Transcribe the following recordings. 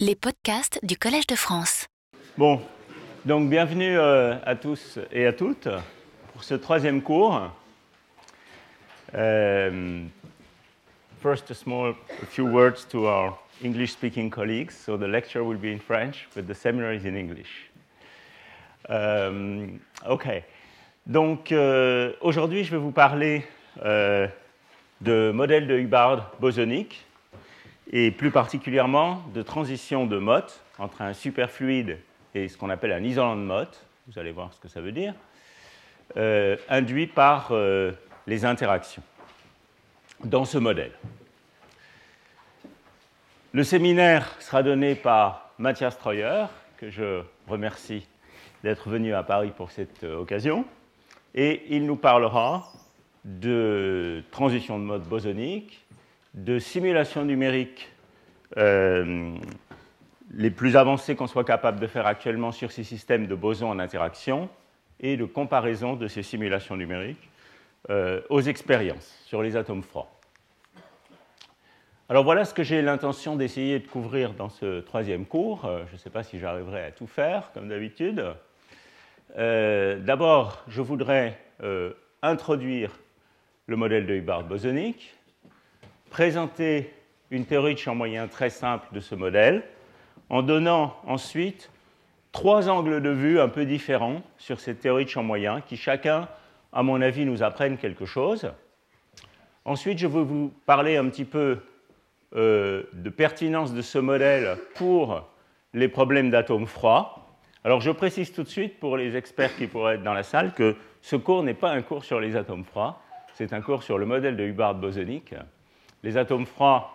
Les podcasts du Collège de France. Bon, donc bienvenue euh, à tous et à toutes pour ce troisième cours. Um, first, a small a few words to our English-speaking colleagues. So the lecture will be in French, but the seminar is in English. Um, ok. Donc euh, aujourd'hui, je vais vous parler euh, de modèle de Hubbard bosonique et plus particulièrement de transition de Mott entre un superfluide et ce qu'on appelle un isolant de Mott, vous allez voir ce que ça veut dire, euh, induit par euh, les interactions dans ce modèle. Le séminaire sera donné par Mathias Treuer, que je remercie d'être venu à Paris pour cette euh, occasion, et il nous parlera de transition de mode bosonique, de simulation numérique euh, les plus avancées qu'on soit capable de faire actuellement sur ces systèmes de bosons en interaction et de comparaison de ces simulations numériques euh, aux expériences sur les atomes froids. Alors voilà ce que j'ai l'intention d'essayer de couvrir dans ce troisième cours. Euh, je ne sais pas si j'arriverai à tout faire, comme d'habitude. D'abord, je voudrais introduire le modèle de Hubbard bosonique, présenter une théorie de champ moyen très simple de ce modèle, en donnant ensuite trois angles de vue un peu différents sur cette théorie de champ moyen, qui chacun, à mon avis, nous apprennent quelque chose. Ensuite, je vais vous parler un petit peu euh, de pertinence de ce modèle pour les problèmes d'atomes froids. Alors, je précise tout de suite pour les experts qui pourraient être dans la salle que ce cours n'est pas un cours sur les atomes froids, c'est un cours sur le modèle de Hubbard bosonique les atomes froids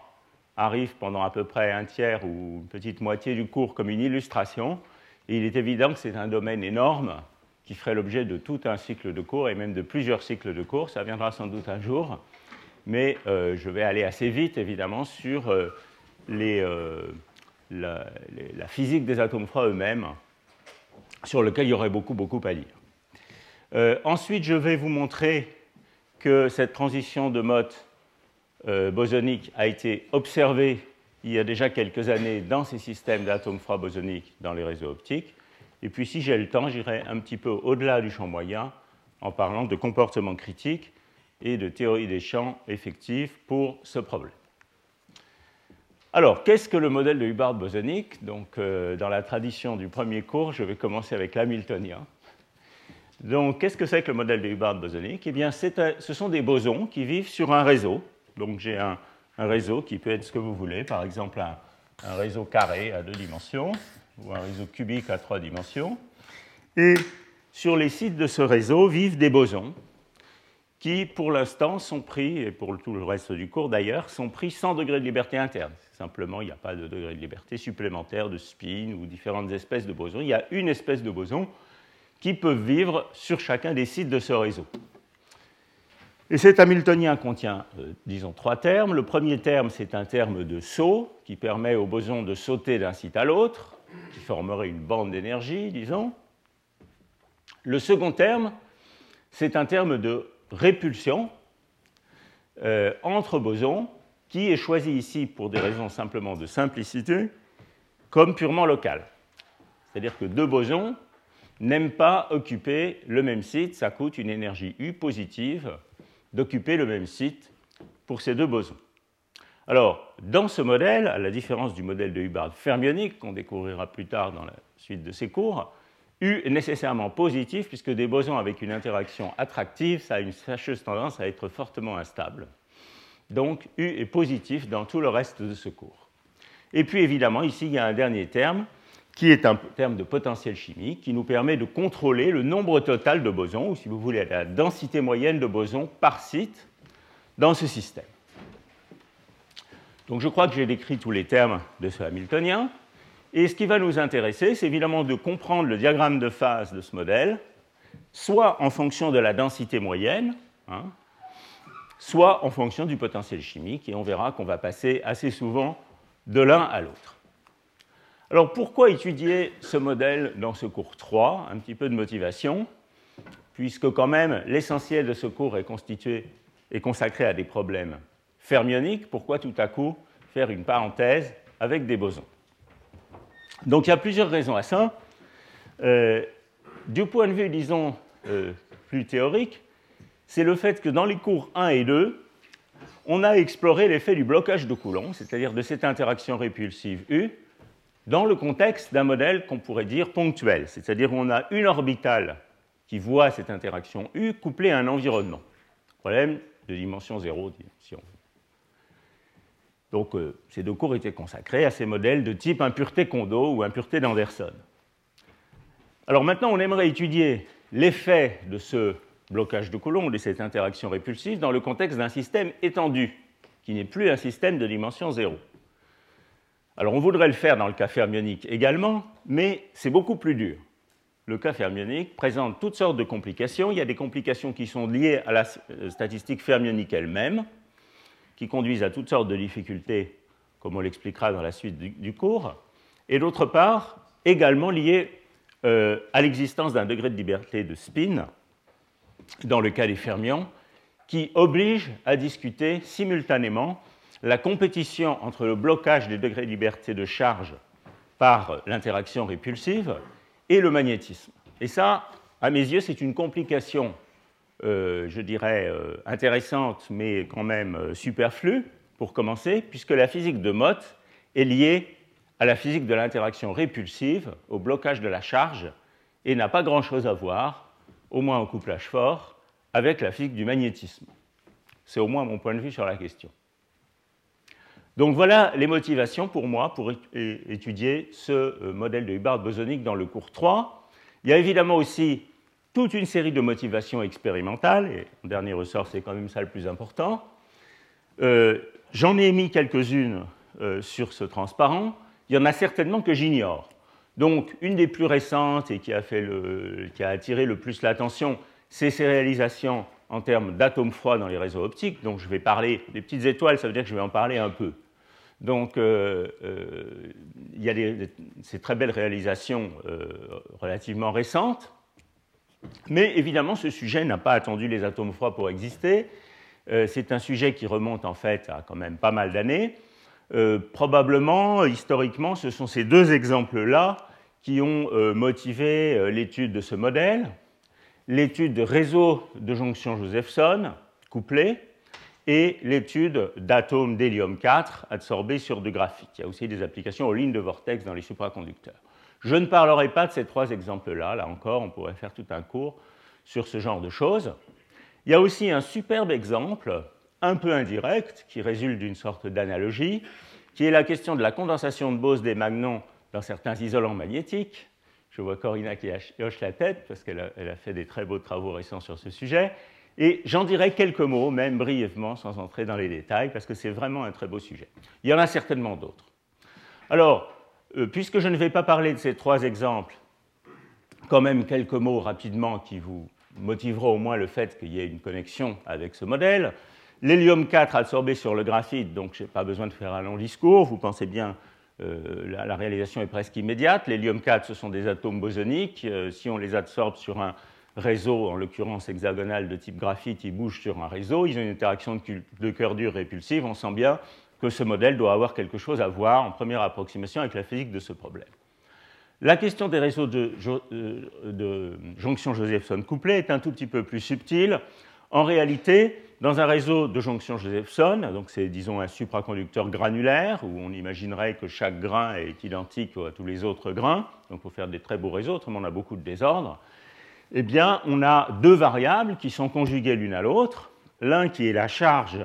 arrivent pendant à peu près un tiers ou une petite moitié du cours comme une illustration. Il est évident que c'est un domaine énorme qui ferait l'objet de tout un cycle de cours et même de plusieurs cycles de cours. Ça viendra sans doute un jour. Mais euh, je vais aller assez vite, évidemment, sur euh, euh, la, la, physique des atomes froids eux-mêmes, sur lequel il y aurait beaucoup, beaucoup à dire. ensuite, je vais vous montrer que cette transition de euh, bosonique a été observé il y a déjà quelques années dans ces systèmes d'atomes froids bosoniques dans les réseaux optiques. Et puis, si j'ai le temps, j'irai un petit peu au-delà du champ moyen en parlant de comportement critique et de théorie des champs effectifs pour ce problème. Alors, qu'est-ce que le modèle de Hubbard bosonique Donc, euh, dans la tradition du premier cours, je vais commencer avec l'hamiltonien. Donc, qu'est-ce que c'est que le modèle de Hubbard bosonique Eh bien, ce sont des bosons qui vivent sur un réseau donc j'ai un, réseau qui peut être ce que vous voulez, par exemple un, réseau carré à deux dimensions ou un réseau cubique à trois dimensions. Et sur les sites de ce réseau vivent des bosons qui, pour l'instant, sont pris, et pour tout le reste du cours d'ailleurs, sont pris sans degré de liberté interne. Simplement, il n'y a pas de degré de liberté supplémentaire de spin ou différentes espèces de bosons. Il y a une espèce de boson qui peut vivre sur chacun des sites de ce réseau. Et cet Hamiltonien contient, euh, disons, trois termes. Le premier terme, c'est un terme de saut qui permet au boson de sauter d'un site à l'autre, qui formerait une bande d'énergie, disons. Le second terme, c'est un terme de répulsion euh, entre bosons qui est choisi ici pour des raisons simplement de simplicité comme purement local. C'est-à-dire que deux bosons n'aiment pas occuper le même site, ça coûte une énergie U positive d'occuper le même site pour ces deux bosons. Alors, dans ce modèle, à la différence du modèle de Hubbard fermionique qu'on découvrira plus tard dans la suite de ces cours, U est nécessairement positif puisque des bosons avec une interaction attractive, ça a une fâcheuse tendance à être fortement instable. Donc U est positif dans tout le reste de ce cours. Et puis évidemment, ici, il y a un dernier terme qui est un terme de potentiel chimique, qui nous permet de contrôler le nombre total de bosons, ou si vous voulez, la densité moyenne de bosons par site dans ce système. Donc je crois que j'ai décrit tous les termes de ce Hamiltonien. Et ce qui va nous intéresser, c'est évidemment de comprendre le diagramme de phase de ce modèle, soit en fonction de la densité moyenne, hein, soit en fonction du potentiel chimique, et on verra qu'on va passer assez souvent de l'un à l'autre. Alors pourquoi étudier ce modèle dans ce cours 3 Un petit peu de motivation, puisque quand même l'essentiel de ce cours est constitué et consacré à des problèmes fermioniques. Pourquoi tout à coup faire une parenthèse avec des bosons? Donc il y a plusieurs raisons à ça. Euh, du point de vue, disons, euh, plus théorique, c'est le fait que dans les cours 1 et 2, on a exploré l'effet du blocage de Coulomb, c'est-à-dire de cette interaction répulsive U, dans le contexte d'un modèle qu'on pourrait dire ponctuel, c'est-à-dire on a une orbitale qui voit cette interaction U couplée à un environnement. Problème de dimension 0, si. Donc euh, ces deux cours étaient consacrés à ces modèles de type impureté Kondo ou impureté d'Anderson. Alors maintenant, on aimerait étudier l'effet de ce blocage de Coulomb, de cette interaction répulsive, dans le contexte d'un système étendu, qui n'est plus un système de dimension 0. Alors on voudrait le faire dans le cas fermionique également, mais c'est beaucoup plus dur. Le cas fermionique présente toutes sortes de complications. Il y a des complications qui sont liées à la euh, statistique fermionique elle-même, qui conduisent à toutes sortes de difficultés, comme on l'expliquera dans la suite du, cours, et d'autre part, également liées euh, à l'existence d'un degré de liberté de spin, dans le cas des fermions, qui oblige à discuter simultanément la compétition entre le blocage des degrés de liberté de charge par l'interaction répulsive et le magnétisme. Et ça, à mes yeux, c'est une complication, euh, je dirais, euh, intéressante, mais quand même euh, superflue, pour commencer, puisque la physique de Mott est liée à la physique de l'interaction répulsive, au blocage de la charge, et n'a pas grand-chose à voir, au moins au couplage fort, avec la physique du magnétisme. C'est au moins mon point de vue sur la question. Donc voilà les motivations pour moi pour étudier ce euh, modèle de Hubbard bosonique dans le cours 3. Il y a évidemment aussi toute une série de motivations expérimentales, et en dernier ressort, c'est quand même ça le plus important. Euh, j'en ai mis quelques-unes euh, sur ce transparent. Il y en a certainement que j'ignore. Donc, une des plus récentes et qui a, qui a attiré le plus l'attention, c'est ces réalisations en termes d'atomes froids dans les réseaux optiques. Donc, je vais parler des petites étoiles, ça veut dire que je vais en parler un peu. Donc, euh, euh, il y a ces très belles réalisations euh, relativement récentes, mais évidemment, ce sujet n'a pas attendu les atomes froids pour exister. C'est un sujet qui remonte en fait à quand même pas mal d'années. probablement, historiquement, ce sont ces deux exemples-là qui ont motivé l'étude de ce modèle, l'étude de réseaux de jonction Josephson couplés, et l'étude d'atomes d'hélium 4 adsorbés sur du graphite. Il y a aussi des applications aux lignes de vortex dans les supraconducteurs. Je ne parlerai pas de ces trois exemples-là, là encore, on pourrait faire tout un cours sur ce genre de choses. Il y a aussi un superbe exemple, un peu indirect, qui résulte d'une sorte d'analogie, qui est la question de la condensation de Bose des magnons dans certains isolants magnétiques. Je vois Corina qui hoche la tête parce qu'elle a, fait des très beaux travaux récents sur ce sujet. Et j'en dirai quelques mots, même brièvement, sans entrer dans les détails, parce que c'est vraiment un très beau sujet. Il y en a certainement d'autres. Alors, euh, puisque je ne vais pas parler de ces trois exemples, quand même quelques mots rapidement qui vous motiveront au moins le fait qu'il y ait une connexion avec ce modèle. L'hélium 4 absorbé sur le graphite, donc je n'ai pas besoin de faire un long discours, vous pensez bien, euh, la, réalisation est presque immédiate. L'hélium 4, ce sont des atomes bosoniques. Euh, si on les absorbe sur un réseau, en l'occurrence hexagonal de type graphite, ils bougent sur un réseau, ils ont une interaction de cœur dur répulsive, on sent bien que ce modèle doit avoir quelque chose à voir en première approximation avec la physique de ce problème. La question des réseaux de, euh, de jonction Josephson couplés est un tout petit peu plus subtile. En réalité, dans un réseau de jonction Josephson, donc c'est disons un supraconducteur granulaire où on imaginerait que chaque grain est identique à tous les autres grains, donc pour faire des très beaux réseaux, autrement on a beaucoup de désordre eh on a deux variables qui sont conjuguées l'une à l'autre, l'un qui est la charge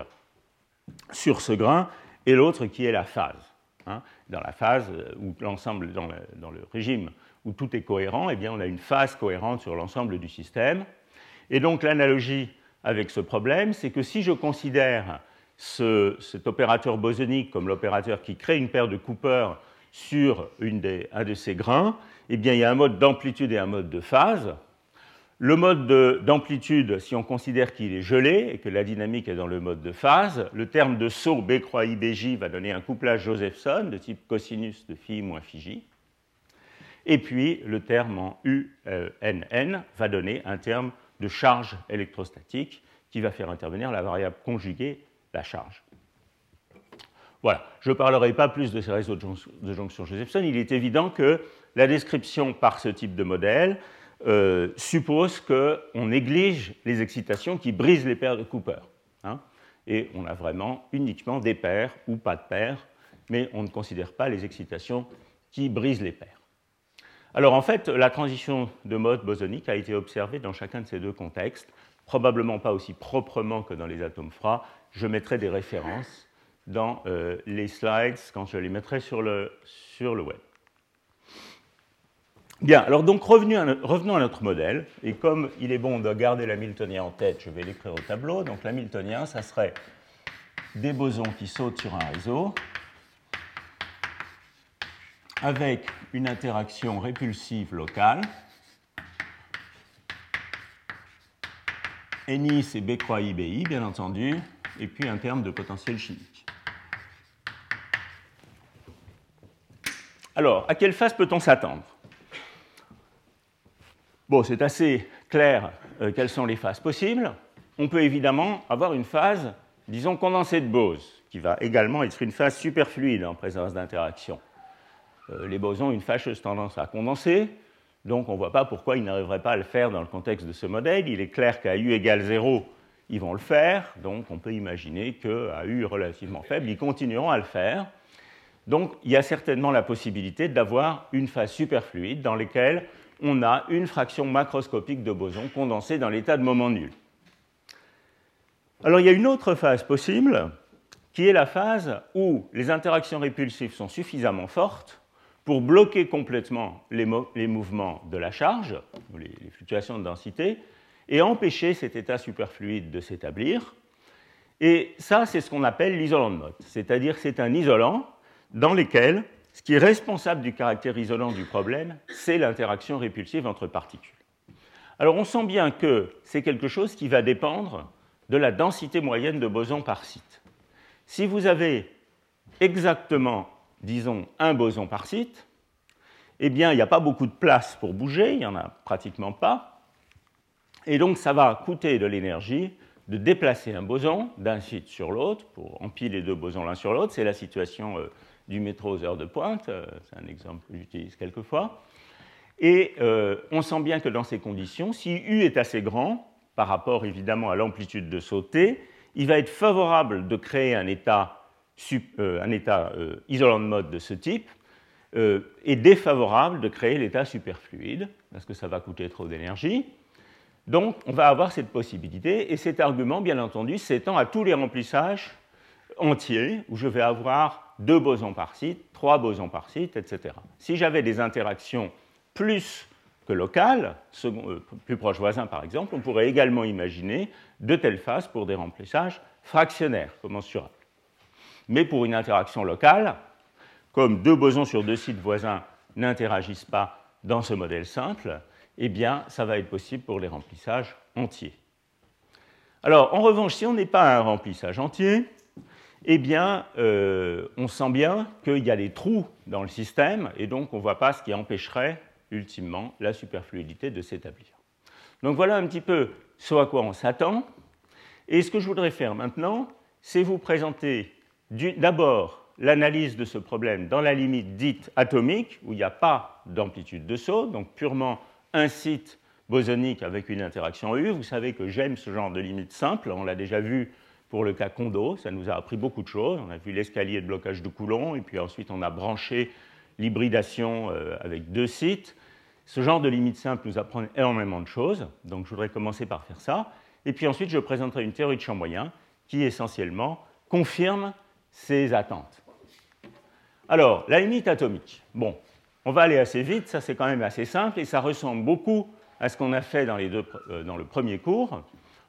sur ce grain et l'autre qui est la phase. Hein. Dans la phase où l'ensemble, dans, le, régime où tout est cohérent, eh bien, on a une phase cohérente sur l'ensemble du système. Et donc l'analogie avec ce problème, c'est que si je considère cet opérateur bosonique comme l'opérateur qui crée une paire de Cooper sur un de ces grains, eh bien, il y a un mode d'amplitude et un mode de phase. Le mode d'amplitude, si on considère qu'il est gelé et que la dynamique est dans le mode de phase, le terme de saut B croix IBJ va donner un couplage Josephson de type cosinus de phi moins phi j. Et puis le terme en UNN va donner un terme de charge électrostatique qui va faire intervenir la variable conjuguée, la charge. Voilà, je ne parlerai pas plus de ces réseaux de jonction Josephson. Il est évident que la description par ce type de modèle euh, suppose qu'on néglige les excitations qui brisent les paires de Cooper. Hein. et on a vraiment uniquement des paires ou pas de paires, mais on ne considère pas les excitations qui brisent les paires. Alors en fait, la transition de mode bosonique a été observée dans chacun de ces deux contextes, probablement pas aussi proprement que dans les atomes froids. Je mettrai des références dans euh, les slides quand je les mettrai sur le, sur le web. Bien, alors donc revenons à notre modèle, et comme il est bon de garder l'hamiltonien en tête, je vais l'écrire au tableau. Donc l'hamiltonien, ça serait des bosons qui sautent sur un réseau avec une interaction répulsive locale. NI, c'est B croix IBI, bien entendu, et puis un terme de potentiel chimique. Alors, à quelle phase peut-on s'attendre? C'est assez clair euh, quelles sont les phases possibles. On peut évidemment avoir une phase, disons, condensée de Bose, qui va également être une phase superfluide en présence d'interaction. Euh, les bosons ont une fâcheuse tendance à condenser, donc on ne voit pas pourquoi ils n'arriveraient pas à le faire dans le contexte de ce modèle. Il est clair qu'à U égale 0, ils vont le faire, donc on peut imaginer qu'à U relativement faible, ils continueront à le faire. Donc il y a certainement la possibilité d'avoir une phase superfluide dans laquelle on a une fraction macroscopique de bosons condensée dans l'état de moment nul. Alors il y a une autre phase possible, qui est la phase où les interactions répulsives sont suffisamment fortes pour bloquer complètement les, mouvements de la charge, les, fluctuations de densité, et empêcher cet état superfluide de s'établir. Et ça, c'est ce qu'on appelle l'isolant de mode, c'est-à-dire c'est un isolant dans lequel ce qui est responsable du caractère isolant du problème, c'est l'interaction répulsive entre particules. Alors on sent bien que c'est quelque chose qui va dépendre de la densité moyenne de bosons par site. Si vous avez exactement, disons, un boson par site, eh bien, il n'y a pas beaucoup de place pour bouger, il n'y en a pratiquement pas. Et donc, ça va coûter de l'énergie de déplacer un boson d'un site sur l'autre pour empiler deux bosons l'un sur l'autre. C'est la situation euh, du métro aux heures de pointe, euh, c'est un exemple que j'utilise quelquefois. Et euh, on sent bien que dans ces conditions, si U est assez grand, par rapport évidemment à l'amplitude de sauter, il va être favorable de créer un état, euh, un état isolant de mode de ce type, et défavorable de créer l'état superfluide, parce que ça va coûter trop d'énergie. Donc on va avoir cette possibilité, et cet argument, bien entendu, s'étend à tous les remplissages entiers, où je vais avoir deux bosons par site, trois bosons par site, etc. Si j'avais des interactions plus que locales, euh, plus proches voisins par exemple, on pourrait également imaginer de telles phases pour des remplissages fractionnaires commensurables. Mais pour une interaction locale, comme deux bosons sur deux sites voisins n'interagissent pas dans ce modèle simple, eh bien, ça va être possible pour les remplissages entiers. Alors, en revanche, si on n'est pas un remplissage entier, eh bien, euh, on sent bien qu'il y a des trous dans le système, et donc on ne voit pas ce qui empêcherait ultimement la superfluidité de s'établir. Donc voilà un petit peu ce à quoi on s'attend. Et ce que je voudrais faire maintenant, c'est vous présenter d'abord l'analyse de ce problème dans la limite dite atomique, où il n'y a pas d'amplitude de saut, donc purement un site bosonique avec une interaction U. Vous savez que j'aime ce genre de limite simple, on l'a déjà vu pour le cas Kondo, ça nous a appris beaucoup de choses. On a vu l'escalier de blocage de Coulomb, et puis ensuite on a branché l'hybridation euh, avec deux sites. Ce genre de limite simple nous apprend énormément de choses, donc je voudrais commencer par faire ça. Et puis ensuite, je présenterai une théorie de champ moyen qui essentiellement confirme ces attentes. Alors, la limite atomique. Bon, on va aller assez vite, ça c'est quand même assez simple et ça ressemble beaucoup à ce qu'on a fait dans, les deux, euh, dans le premier cours.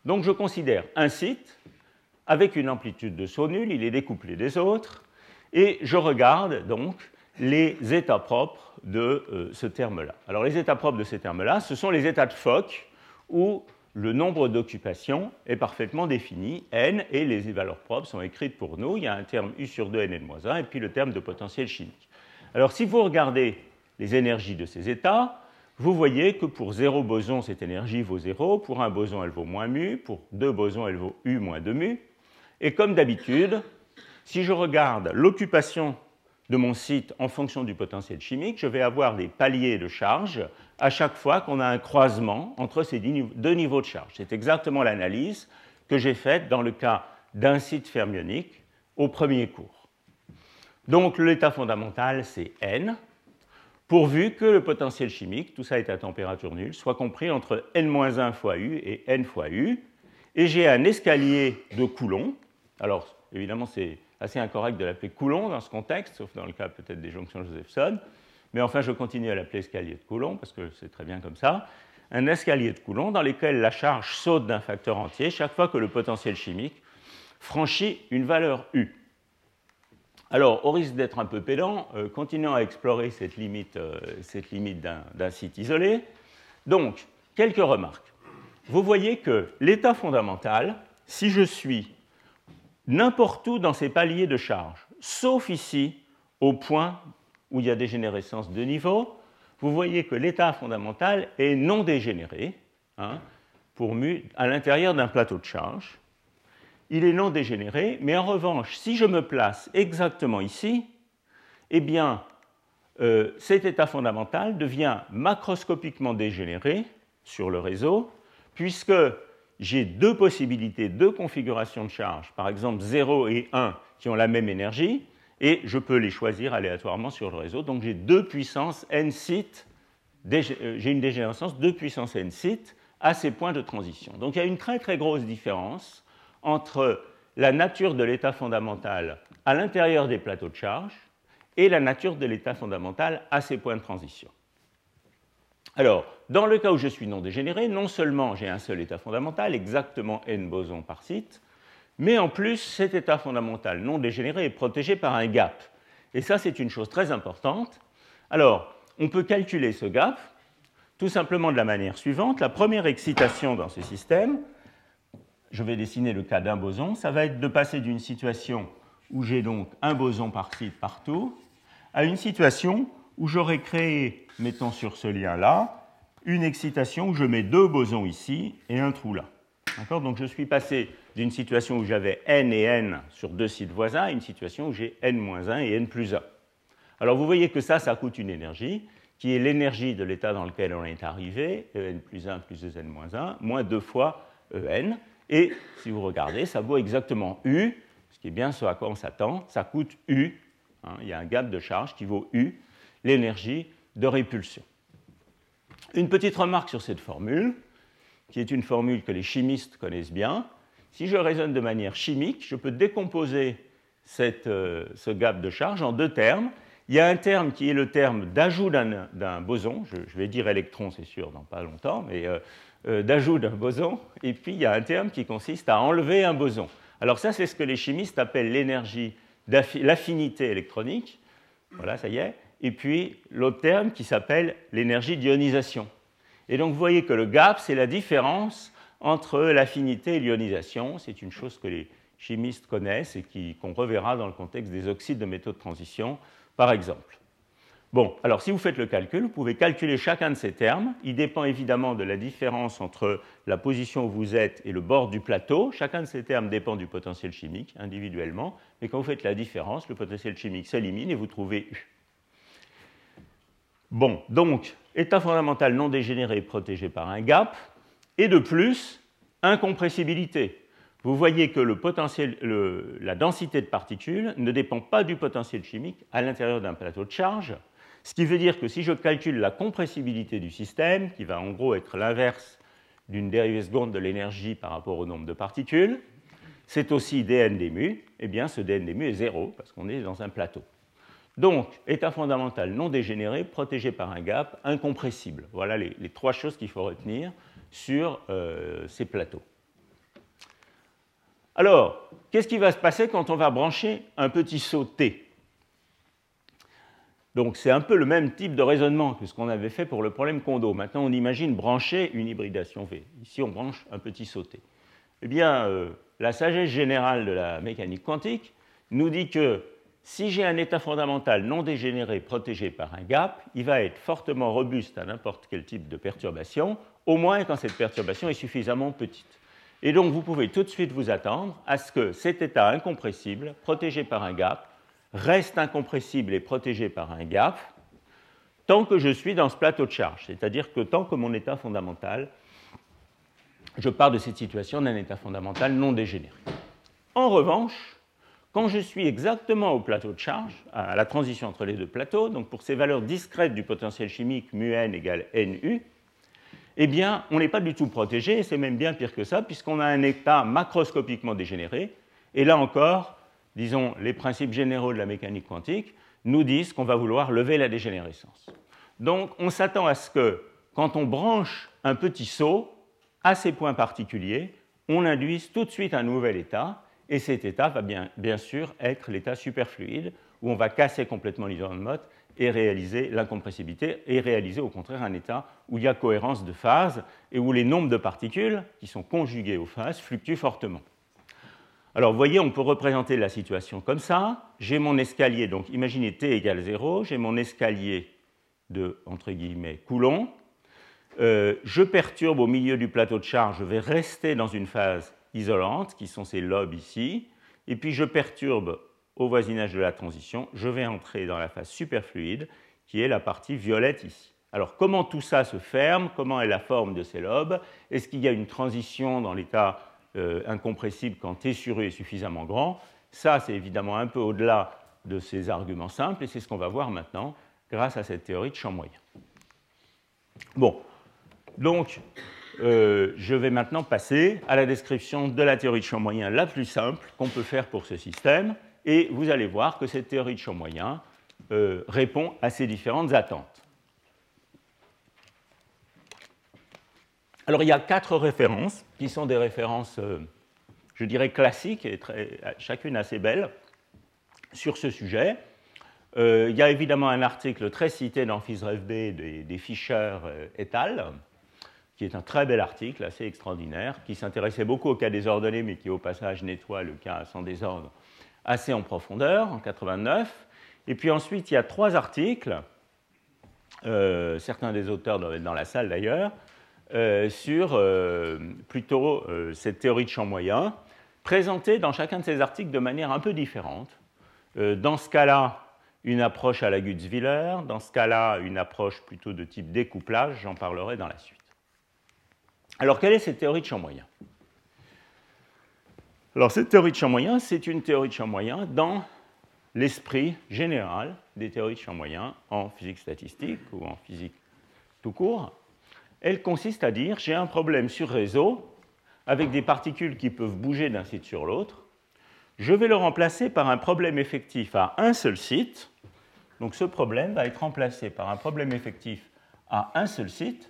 Donc je considère un site avec une amplitude de saut nul, il est découplé des autres, et je regarde donc les états propres de euh, ce terme-là. Alors les états propres de ces termes-là, ce sont les états de Fock, où le nombre d'occupations est parfaitement défini, n, et les valeurs propres sont écrites pour nous. Il y a un terme U sur 2, n-1, et puis le terme de potentiel chimique. Alors si vous regardez les énergies de ces états, vous voyez que pour 0 boson, cette énergie vaut 0, pour un boson, elle vaut moins mu, pour 2 bosons, elle vaut U moins 2 mu, et comme d'habitude, Si je regarde l'occupation de mon site en fonction du potentiel chimique, je vais avoir des paliers de charge à chaque fois qu'on a un croisement entre ces deux niveaux de charge. C'est exactement l'analyse que j'ai faite dans le cas d'un site fermionique au premier cours. Donc l'état fondamental, c'est N, pourvu que le potentiel chimique, tout ça est à température nulle, soit compris entre n-1 fois U et n fois U. Et j'ai un escalier de Coulomb. Alors, évidemment, c'est assez incorrect de l'appeler Coulomb dans ce contexte, sauf dans le cas peut-être des jonctions Josephson. Mais enfin, je continue à l'appeler escalier de Coulomb, parce que c'est très bien comme ça. Un escalier de Coulomb dans lequel la charge saute d'un facteur entier chaque fois que le potentiel chimique franchit une valeur U. Alors, au risque d'être un peu pédant, euh, continuons à explorer cette limite, euh, limite d'un site isolé. Donc, quelques remarques. Vous voyez que l'état fondamental, si je suis n'importe où dans ces paliers de charge, sauf ici, au point où il y a dégénérescence de niveau, vous voyez que l'état fondamental est non dégénéré hein, pour à l'intérieur d'un plateau de charge. Il est non dégénéré, mais en revanche, si je me place exactement ici, eh bien, euh, cet état fondamental devient macroscopiquement dégénéré sur le réseau, puisque j'ai deux possibilités, deux configurations de charge, par exemple 0 et 1 qui ont la même énergie, et je peux les choisir aléatoirement sur le réseau. Donc j'ai deux puissances n sites, euh, j'ai une dégénérescence de puissance n sites à ces points de transition. Donc il y a une très très grosse différence entre la nature de l'état fondamental à l'intérieur des plateaux de charge et la nature de l'état fondamental à ces points de transition. Alors, dans le cas où je suis non dégénéré, non seulement j'ai un seul état fondamental, exactement n bosons par site, mais en plus, cet état fondamental non dégénéré est protégé par un gap. Et ça, c'est une chose très importante. Alors, on peut calculer ce gap tout simplement de la manière suivante. La première excitation dans ce système, je vais dessiner le cas d'un boson, ça va être de passer d'une situation où j'ai donc un boson par site partout, à une situation où j'aurais créé, mettons sur ce lien-là, une excitation où je mets deux bosons ici et un trou là. Donc je suis passé d'une situation où j'avais n et n sur deux sites voisins à une situation où j'ai n-1 et n plus 1. Alors vous voyez que ça, ça coûte une énergie, qui est l'énergie de l'état dans lequel on est arrivé, en plus 1 plus 2n-1, moins deux fois en. Et si vous regardez, ça vaut exactement U, ce qui est bien ce à quoi on s'attend. Ça coûte U. Hein, il y a un gap de charge qui vaut U, l'énergie de répulsion. Une petite remarque sur cette formule, qui est une formule que les chimistes connaissent bien. Si je raisonne de manière chimique, je peux décomposer euh, ce gap de charge en deux termes. Il y a un terme qui est le terme d'ajout d'un boson, je, vais dire électron, c'est sûr, dans pas longtemps, mais euh, euh, d'ajout d'un boson, et puis il y a un terme qui consiste à enlever un boson. Alors ça, c'est ce que les chimistes appellent l'énergie, l'affinité électronique. Voilà, ça y est. Et puis l'autre terme qui s'appelle l'énergie d'ionisation. Et donc vous voyez que le gap, c'est la différence entre l'affinité et l'ionisation. C'est une chose que les chimistes connaissent et qu'on reverra dans le contexte des oxydes de métaux de transition, par exemple. Bon, alors si vous faites le calcul, vous pouvez calculer chacun de ces termes. Il dépend évidemment de la différence entre la position où vous êtes et le bord du plateau. Chacun de ces termes dépend du potentiel chimique individuellement. Mais quand vous faites la différence, le potentiel chimique s'élimine et vous trouvez U. Bon, donc, état fondamental non dégénéré protégé par un gap. Et de plus, incompressibilité. Vous voyez que la densité de particules ne dépend pas du potentiel chimique à l'intérieur d'un plateau de charge, ce qui veut dire que si je calcule la compressibilité du système, qui va en gros être l'inverse d'une dérivée seconde de l'énergie par rapport au nombre de particules, c'est aussi dn dmu, eh bien ce dn dmu est zéro, parce qu'on est dans un plateau. Donc, état fondamental non dégénéré, protégé par un gap, incompressible. Voilà les, trois choses qu'il faut retenir sur euh, ces plateaux. Alors, qu'est-ce qui va se passer quand on va brancher un petit saut T? Donc c'est un peu le même type de raisonnement que ce qu'on avait fait pour le problème Kondo. Maintenant, on imagine brancher une hybridation V. Ici, on branche un petit sauté. Eh bien, euh, la sagesse générale de la mécanique quantique nous dit que si j'ai un état fondamental non dégénéré protégé par un gap, il va être fortement robuste à n'importe quel type de perturbation, au moins quand cette perturbation est suffisamment petite. Et donc vous pouvez tout de suite vous attendre à ce que cet état incompressible, protégé par un gap, reste incompressible et protégé par un gap tant que je suis dans ce plateau de charge, c'est-à-dire que tant que mon état fondamental, je pars de cette situation d'un état fondamental non dégénéré. En revanche, quand je suis exactement au plateau de charge, à la transition entre les deux plateaux, donc pour ces valeurs discrètes du potentiel chimique mu n égale nu, eh bien, on n'est pas du tout protégé, et c'est même bien pire que ça, puisqu'on a un état macroscopiquement dégénéré. Et là encore, disons, les principes généraux de la mécanique quantique nous disent qu'on va vouloir lever la dégénérescence. Donc, on s'attend à ce que, quand on branche un petit saut à ces points particuliers, on induise tout de suite un nouvel état, et cet état va bien, sûr être l'état superfluide, où on va casser complètement l'isolement de et réaliser l'incompressibilité, et réaliser au contraire un état où il y a cohérence de phase et où les nombres de particules qui sont conjuguées aux phases fluctuent fortement. Alors vous voyez, on peut représenter la situation comme ça. J'ai mon escalier, donc imaginez t égale 0, j'ai mon escalier de, entre guillemets, Coulomb. Euh, je perturbe au milieu du plateau de charge, je vais rester dans une phase isolante, qui sont ces lobes ici, et puis je perturbe au voisinage de la transition, je vais entrer dans la phase superfluide, qui est la partie violette ici. Alors comment tout ça se ferme? Comment est la forme de ces lobes? Est-ce qu'il y a une transition dans l'état euh, incompressible quand T sur U est suffisamment grand? Ça, c'est évidemment un peu au-delà de ces arguments simples, et c'est ce qu'on va voir maintenant grâce à cette théorie de champ moyen. Bon, donc euh, je vais maintenant passer à la description de la théorie de champ moyen la plus simple qu'on peut faire pour ce système, et vous allez voir que cette théorie de champ moyen euh, répond à ces différentes attentes. Alors il y a quatre références qui sont des références, euh, je dirais, classiques et chacune assez belle sur ce sujet. Il y a évidemment un article très cité dans FISREFB des, des Fischer et al., qui est un très bel article, assez extraordinaire, qui s'intéressait beaucoup au cas désordonné, mais qui au passage nettoie le cas sans désordre assez en profondeur, en 89. Et puis ensuite, il y a trois articles, euh, certains des auteurs doivent être dans la salle d'ailleurs, euh, sur euh, plutôt cette théorie de champ moyen, présentée dans chacun de ces articles de manière un peu différente. dans ce cas-là, une approche à la Gutzwiller, dans ce cas-là, une approche plutôt de type découplage, j'en parlerai dans la suite. Alors, quelle est cette théorie de champ moyen? Alors cette théorie de champ moyen, c'est une théorie de champ moyen dans l'esprit général des théories de champ moyen en physique statistique ou en physique tout court. Elle consiste à dire j'ai un problème sur réseau avec des particules qui peuvent bouger d'un site sur l'autre. Je vais le remplacer par un problème effectif à un seul site. Donc ce problème va être remplacé par un problème effectif à un seul site,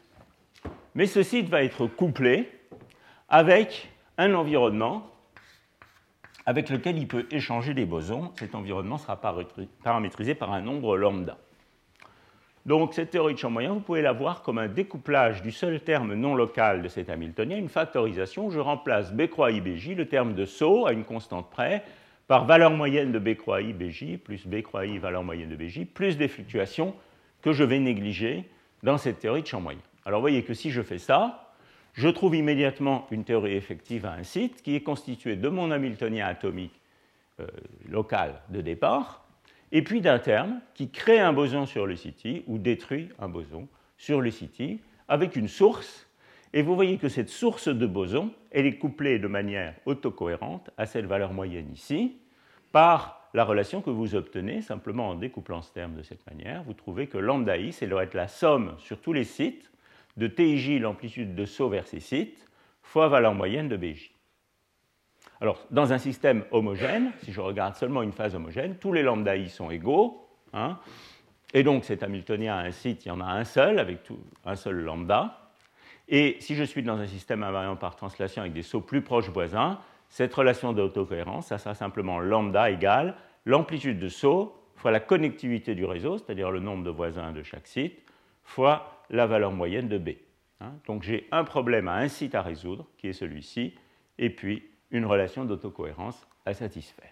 mais ce site va être couplé avec un environnement avec lequel il peut échanger des bosons. Cet environnement sera paramétrisé par un nombre lambda. Donc cette théorie de champ moyen, vous pouvez la voir comme un découplage du seul terme non local de cet Hamiltonien, une factorisation. Je remplace B croix I BJ, le terme de saut à une constante près, par valeur moyenne de B croix I BJ, plus B croix I valeur moyenne de BJ, plus des fluctuations que je vais négliger dans cette théorie de champ moyen. Alors vous voyez que si je fais ça, je trouve immédiatement une théorie effective à un site qui est constituée de mon Hamiltonien atomique euh, local de départ, et puis d'un terme qui crée un boson sur le CITI ou détruit un boson sur le CITI avec une source. Et vous voyez que cette source de boson, elle est couplée de manière autocohérente à cette valeur moyenne ici par la relation que vous obtenez simplement en découplant ce terme de cette manière. Vous trouvez que lambda i, c'est doit être la somme sur tous les sites de TJ, l'amplitude de saut vers ces sites, fois valeur moyenne de BJ. Alors, dans un système homogène, si je regarde seulement une phase homogène, tous les lambda i sont égaux. Hein, et donc, cet Hamiltonien a un site, il y en a un seul, avec un seul lambda. Et si je suis dans un système invariant par translation avec des sauts plus proches voisins, cette relation d'autocohérence, ça sera simplement lambda égale l'amplitude de saut fois la connectivité du réseau, c'est-à-dire le nombre de voisins de chaque site, fois la valeur moyenne de B. Hein. Donc j'ai un problème à un site à résoudre, qui est celui-ci, et puis une relation d'autocohérence à satisfaire.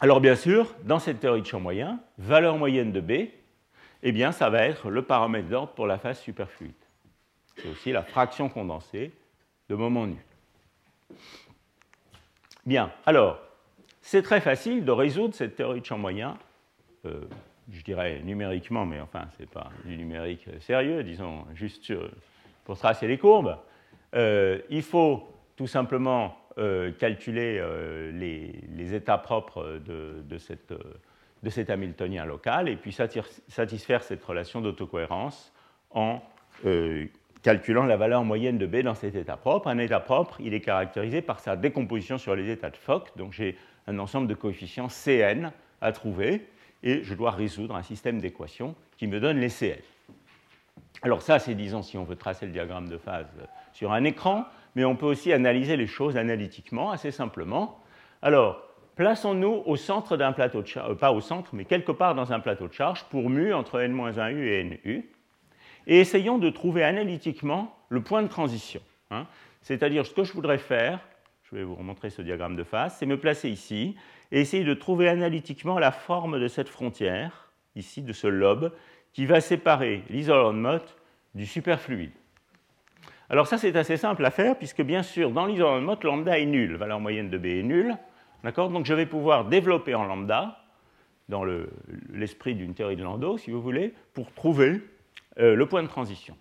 Alors bien sûr, dans cette théorie de champ moyen, valeur moyenne de B, eh bien, ça va être le paramètre d'ordre pour la phase superfluide. C'est aussi la fraction condensée de moment nu. Bien, alors, c'est très facile de résoudre cette théorie de champ moyen, euh, je dirais numériquement, mais enfin, ce n'est pas du numérique sérieux, disons juste pour tracer les courbes. Euh, il faut tout simplement euh, calculer les, états propres de, cet Hamiltonien local et puis satisfaire cette relation d'autocohérence en calculant la valeur moyenne de B dans cet état propre. Un état propre, il est caractérisé par sa décomposition sur les états de Fock. Donc j'ai un ensemble de coefficients Cn à trouver et je dois résoudre un système d'équations qui me donne les Cn. Alors ça, c'est disons si on veut tracer le diagramme de phase sur un écran, mais on peut aussi analyser les choses analytiquement assez simplement. Alors, plaçons-nous au centre d'un plateau de charge, euh, pas au centre, mais quelque part dans un plateau de charge pour mu entre n-1u et nu et essayons de trouver analytiquement le point de transition. Hein. C'est-à-dire, ce que je voudrais faire, je vais vous remontrer ce diagramme de face, c'est me placer ici et essayer de trouver analytiquement la forme de cette frontière, ici, de ce lobe, qui va séparer l'isolant du superfluide. Alors ça, c'est assez simple à faire, puisque bien sûr, dans l'isolant lambda est nul, valeur moyenne de B est nulle. D'accord? Donc je vais pouvoir développer en lambda, dans l'esprit d'une théorie de Landau, si vous voulez, pour trouver euh, le point de transition.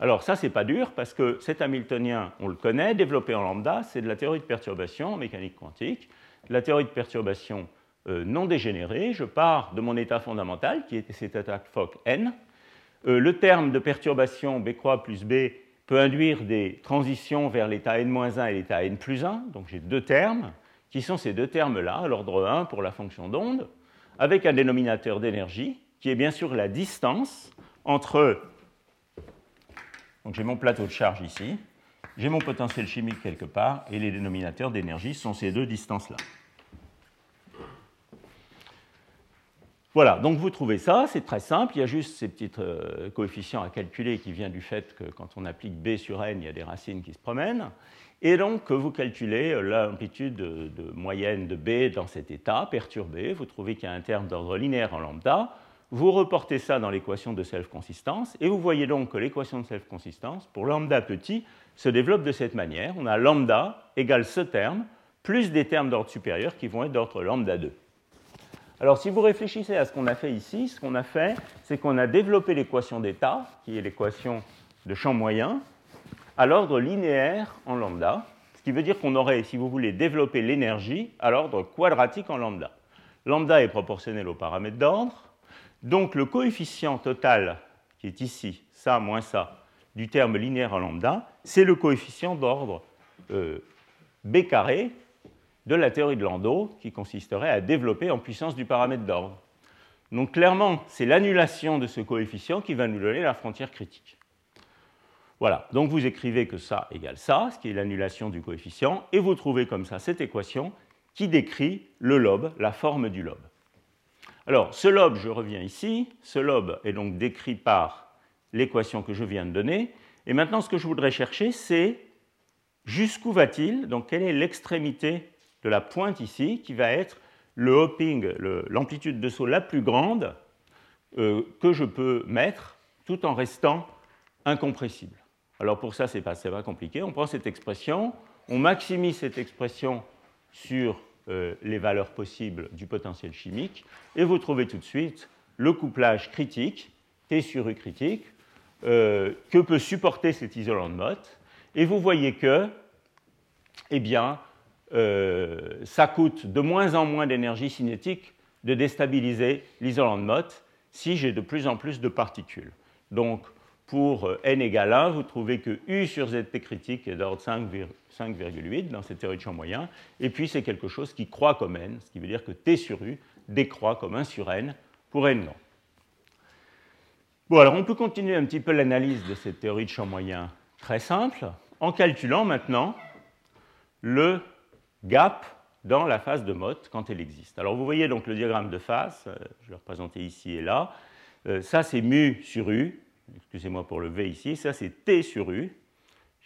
Alors ça, c'est pas dur parce que cet Hamiltonien, on le connaît, développé en lambda, c'est de la théorie de perturbation en mécanique quantique, la théorie de perturbation euh, non dégénérée. Je pars de mon état fondamental, qui était cet état Fock n. Euh, le terme de perturbation B croix plus B peut induire des transitions vers l'état n-1 et l'état n plus 1. Donc j'ai deux termes, qui sont ces deux termes-là, l'ordre 1 pour la fonction d'onde, avec un dénominateur d'énergie, qui est bien sûr la distance entre. Donc j'ai mon plateau de charge ici, j'ai mon potentiel chimique quelque part, et les dénominateurs d'énergie sont ces deux distances-là. Voilà, donc vous trouvez ça, c'est très simple, il y a juste ces petits euh, coefficients à calculer qui viennent du fait que quand on applique B sur N, il y a des racines qui se promènent. Et donc vous calculez euh, l'amplitude de moyenne de B dans cet état perturbé, vous trouvez qu'il y a un terme d'ordre linéaire en lambda, vous reportez ça dans l'équation de self-consistance, et vous voyez donc que l'équation de self-consistance, pour lambda petit, se développe de cette manière. On a lambda égale ce terme, plus des termes d'ordre supérieur qui vont être d'ordre lambda 2. Alors si vous réfléchissez à ce qu'on a fait ici, ce qu'on a fait, c'est qu'on a développé l'équation d'état, qui est l'équation de champ moyen, à l'ordre linéaire en lambda, ce qui veut dire qu'on aurait, si vous voulez, développé l'énergie à l'ordre quadratique en lambda. Lambda est proportionnel au paramètre d'ordre, donc le coefficient total qui est ici, ça moins ça, du terme linéaire en lambda, c'est le coefficient d'ordre euh, b carré de la théorie de Landau qui consisterait à développer en puissance du paramètre d'ordre. Donc clairement, c'est l'annulation de ce coefficient qui va nous donner la frontière critique. Voilà, donc vous écrivez que ça égale ça, ce qui est l'annulation du coefficient, et vous trouvez comme ça cette équation qui décrit le lobe, la forme du lobe. Alors, ce lobe, je reviens ici, ce lobe est donc décrit par l'équation que je viens de donner. Et maintenant, ce que je voudrais chercher, c'est jusqu'où va-t-il Donc, quelle est l'extrémité de la pointe ici, qui va être le hopping, l'amplitude de saut la plus grande euh, que je peux mettre tout en restant incompressible. Alors pour ça, ce n'est pas, pas compliqué. On prend cette expression, on maximise cette expression sur euh, les valeurs possibles du potentiel chimique, et vous trouvez tout de suite le couplage critique, T sur U critique, euh, que peut supporter cet isolant de Mott, et vous voyez que, eh bien, euh, ça coûte de moins en moins d'énergie cinétique de déstabiliser l'isolant de Mott si j'ai de plus en plus de particules. Donc, pour euh, n égale 1, vous trouvez que U sur ZT critique est d'ordre 5,8 dans cette théorie de champ moyen, et puis c'est quelque chose qui croît comme n, ce qui veut dire que T sur U décroît comme 1 sur n pour n grand. Bon, alors on peut continuer un petit peu l'analyse de cette théorie de champ moyen très simple en calculant maintenant le gap dans la phase de Mott quand elle existe. Alors vous voyez donc le diagramme de phase, euh, je vais le représenter ici et là. Euh, ça c'est mu sur U, excusez-moi pour le V ici, ça c'est T sur U.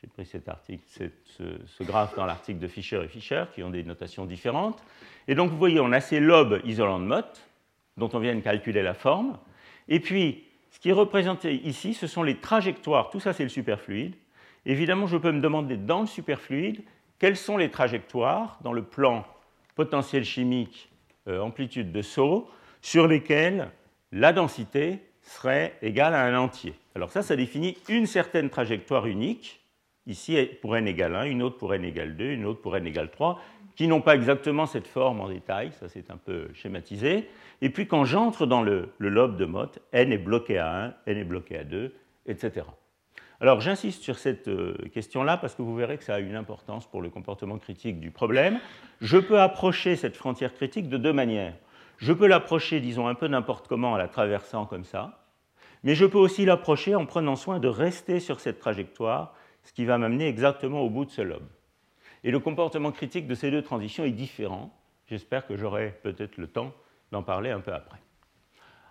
J'ai pris cet article, ce, graphe dans l'article de Fischer et Fischer qui ont des notations différentes. Et donc vous voyez, on a ces lobes isolants de Mott, dont on vient de calculer la forme. Et puis, ce qui est représenté ici, ce sont les trajectoires, tout ça c'est le superfluide, évidemment, je peux me demander dans le superfluide quelles sont les trajectoires dans le plan potentiel chimique euh, amplitude de saut sur lesquelles la densité serait égale à un entier. Alors ça, ça définit une certaine trajectoire unique, ici pour n égale 1, une autre pour n égale 2, une autre pour n égale 3, qui n'ont pas exactement cette forme en détail, ça c'est un peu schématisé. Et puis quand j'entre dans le, lobe de Mott, n est bloqué à 1, n est bloqué à 2, etc. Alors j'insiste sur cette euh, question-là parce que vous verrez que ça a une importance pour le comportement critique du problème. Je peux approcher cette frontière critique de deux manières. Je peux l'approcher, disons, un peu n'importe comment en la traversant comme ça, mais je peux aussi l'approcher en prenant soin de rester sur cette trajectoire, ce qui va m'amener exactement au bout de ce lobe. Et le comportement critique de ces deux transitions est différent. J'espère que j'aurai peut-être le temps d'en parler un peu après.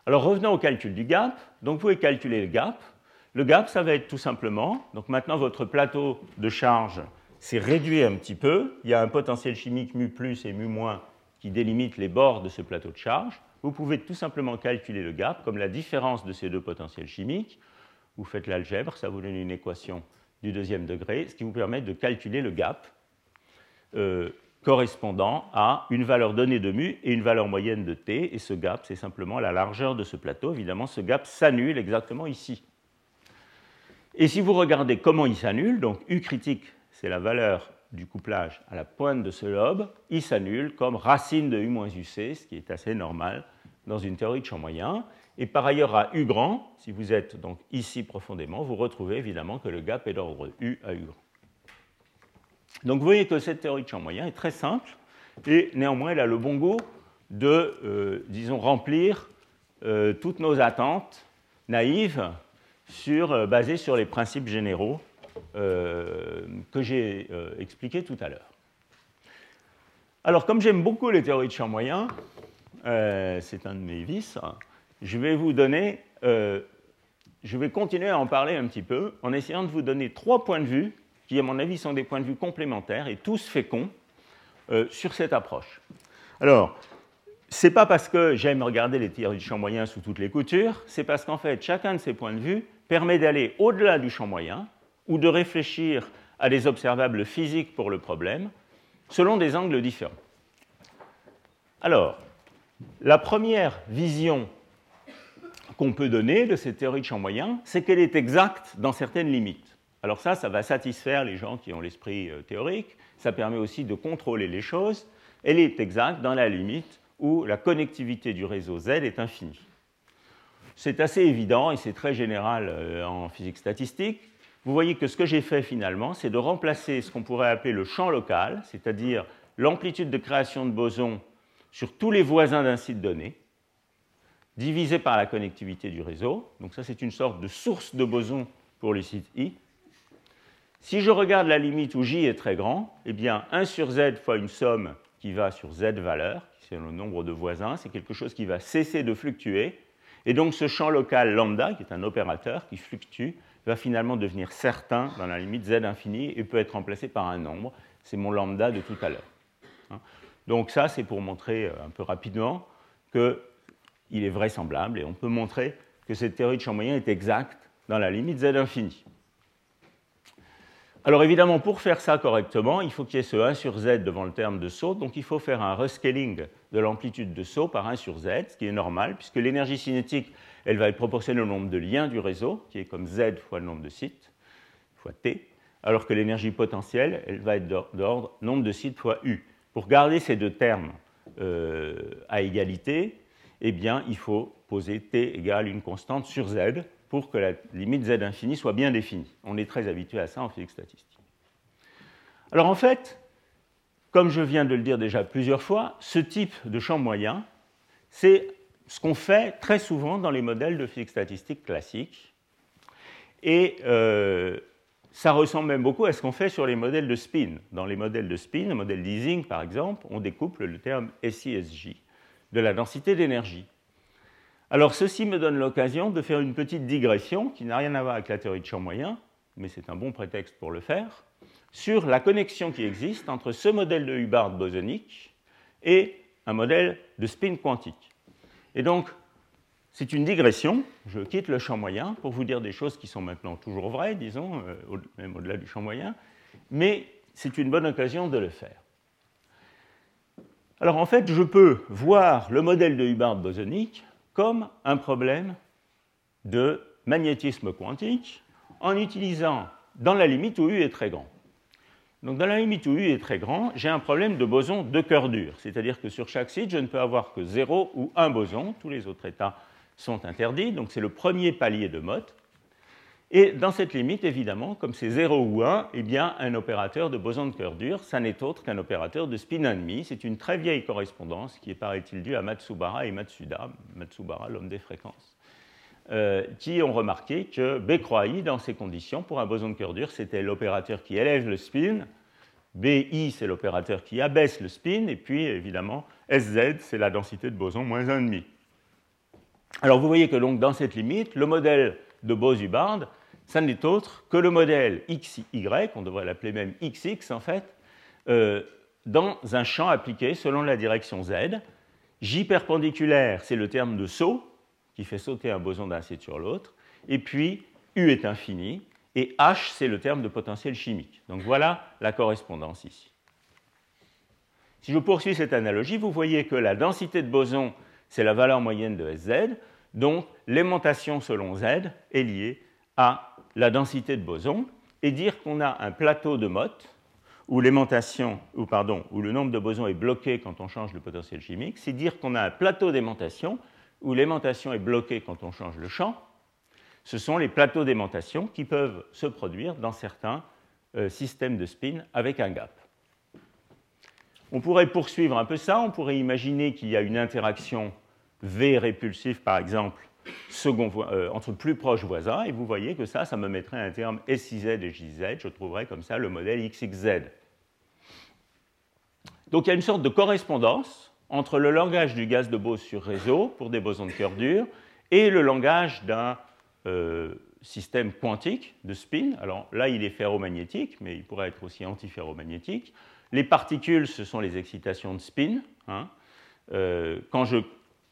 Alors revenons au calcul du gap. Donc vous pouvez calculer le gap. Le gap, ça va être tout simplement, donc maintenant votre plateau de charge s'est réduit un petit peu. Il y a un potentiel chimique mu plus et mu moins qui délimite les bords de ce plateau de charge. Vous pouvez tout simplement calculer le gap comme la différence de ces deux potentiels chimiques. Vous faites l'algèbre, ça vous donne une équation du deuxième degré, ce qui vous permet de calculer le gap euh, correspondant à une valeur donnée de mu et une valeur moyenne de t. Et ce gap, c'est simplement la largeur de ce plateau. Évidemment, ce gap s'annule exactement ici. Et si vous regardez comment il s'annule, donc U critique, c'est la valeur du couplage à la pointe de ce lobe, il s'annule comme racine de U moins UC, ce qui est assez normal dans une théorie de champ moyen. Et par ailleurs, à U grand, si vous êtes donc ici profondément, vous retrouvez évidemment que le gap est d'ordre U à U grand. Donc vous voyez que cette théorie de champ moyen est très simple et néanmoins elle a le bon goût de, euh, disons, remplir euh, toutes nos attentes naïves sur, euh, basées sur les principes généraux que j'ai expliqués tout à l'heure. Alors comme j'aime beaucoup les théories de champ moyen, c'est un de mes vices, je vais vous donner, je vais continuer à en parler un petit peu en essayant de vous donner trois points de vue qui, à mon avis, sont des points de vue complémentaires et tous féconds euh, sur cette approche. Alors, ce n'est pas parce que j'aime regarder les théories du champ moyen sous toutes les coutures, c'est parce qu'en fait, chacun de ces points de vue permet d'aller au-delà du champ moyen ou de réfléchir à des observables physiques pour le problème selon des angles différents. Alors, la première vision qu'on peut donner de cette théorie de champ moyen, c'est qu'elle est exacte dans certaines limites. Alors ça, ça va satisfaire les gens qui ont l'esprit euh, théorique. Ça permet aussi de contrôler les choses. Elle est exacte dans la limite où la connectivité du réseau Z est infinie. C'est assez évident et c'est très général euh, en physique statistique. Vous voyez que ce que j'ai fait finalement, c'est de remplacer ce qu'on pourrait appeler le champ local, c'est-à-dire l'amplitude de création de bosons sur tous les voisins d'un site donné, divisé par la connectivité du réseau. Donc ça, c'est une sorte de source de bosons pour le site I. Si je regarde la limite où j est très grand, eh bien 1 sur z fois une somme qui va sur z valeur, c'est le nombre de voisins, c'est quelque chose qui va cesser de fluctuer. Et donc ce champ local lambda, qui est un opérateur qui fluctue, va finalement devenir certain dans la limite z infinie et peut être remplacé par un nombre. C'est mon lambda de tout à l'heure. Hein. Donc ça, c'est pour montrer euh, un peu rapidement qu'il est vraisemblable et on peut montrer que cette théorie de champ moyen est exacte dans la limite z infinie. Alors évidemment, pour faire ça correctement, il faut qu'il y ait ce 1 sur z devant le terme de saut, donc il faut faire un rescaling de l'amplitude de saut par 1 sur z, ce qui est normal, puisque l'énergie cinétique, elle va être proportionnelle au nombre de liens du réseau, qui est comme z fois le nombre de sites, fois t, alors que l'énergie potentielle, elle va être d'ordre nombre de sites fois u. Pour garder ces deux termes euh, à égalité, eh il faut poser t égale une constante sur z, pour que la limite z infinie soit bien définie. On est très habitué à ça en physique statistique. Alors en fait, comme je viens de le dire déjà plusieurs fois, ce type de champ moyen, c'est ce qu'on fait très souvent dans les modèles de physique statistique classiques. Et euh, ça ressemble même beaucoup à ce qu'on fait sur les modèles de spin. Dans les modèles de spin, le modèle d'Ising par exemple, on découple le terme SISJ de la densité d'énergie. Alors ceci me donne l'occasion de faire une petite digression qui n'a rien à voir avec la théorie de champ moyen, mais c'est un bon prétexte pour le faire, sur la connexion qui existe entre ce modèle de Hubbard bosonique et un modèle de spin quantique. Et donc, c'est une digression. Je quitte le champ moyen pour vous dire des choses qui sont maintenant toujours vraies, disons, euh, même au-delà du champ moyen, mais c'est une bonne occasion de le faire. Alors en fait, je peux voir le modèle de Hubbard bosonique comme un problème de magnétisme quantique en utilisant dans la limite où U est très grand. Donc dans la limite où U est très grand, j'ai un problème de boson de cœur dur, c'est-à-dire que sur chaque site, je ne peux avoir que 0 ou un boson, tous les autres états sont interdits, donc c'est le premier palier de Mott. Et dans cette limite, évidemment, comme c'est 0 ou 1, eh bien, un opérateur de boson de cœur dur, ça n'est autre qu'un opérateur de spin ennemi. C'est une très vieille correspondance qui est, paraît-il, due à Matsubara et Matsuda, Matsubara, l'homme des fréquences, euh, qui ont remarqué que B croix I, dans ces conditions, pour un boson de cœur dur, c'était l'opérateur qui élève le spin, BI, c'est l'opérateur qui abaisse le spin, et puis, évidemment, SZ, c'est la densité de boson moins 1,5. Alors vous voyez que donc dans cette limite, le modèle de Bose-Hubbard, ça n'est autre que le modèle XY, on devrait l'appeler même XX en fait, euh, dans un champ appliqué selon la direction Z. J perpendiculaire, c'est le terme de saut qui fait sauter un boson d'un site sur l'autre. Et puis U est infini. Et H, c'est le terme de potentiel chimique. Donc voilà la correspondance ici. Si je poursuis cette analogie, vous voyez que la densité de boson, c'est la valeur moyenne de SZ. Donc l'aimantation selon Z est liée à la densité de boson et dire qu'on a un plateau de Mott où l'aimantation, ou pardon, où le nombre de bosons est bloqué quand on change le potentiel chimique, c'est dire qu'on a un plateau d'aimantation où l'aimantation est bloquée quand on change le champ. Ce sont les plateaux d'aimantation qui peuvent se produire dans certains euh, systèmes de spin avec un gap. On pourrait poursuivre un peu ça, on pourrait imaginer qu'il y a une interaction V répulsif, par exemple, euh, entre plus proches voisins, et vous voyez que ça, ça me mettrait un terme SIZ et JZ, je trouverais comme ça le modèle XXZ. Donc il y a une sorte de correspondance entre le langage du gaz de Bose sur réseau pour des bosons de cœur dur et le langage d'un euh, système quantique de spin. Alors là, il est ferromagnétique, mais il pourrait être aussi antiferromagnétique. Les particules, ce sont les excitations de spin. Hein. Euh, quand je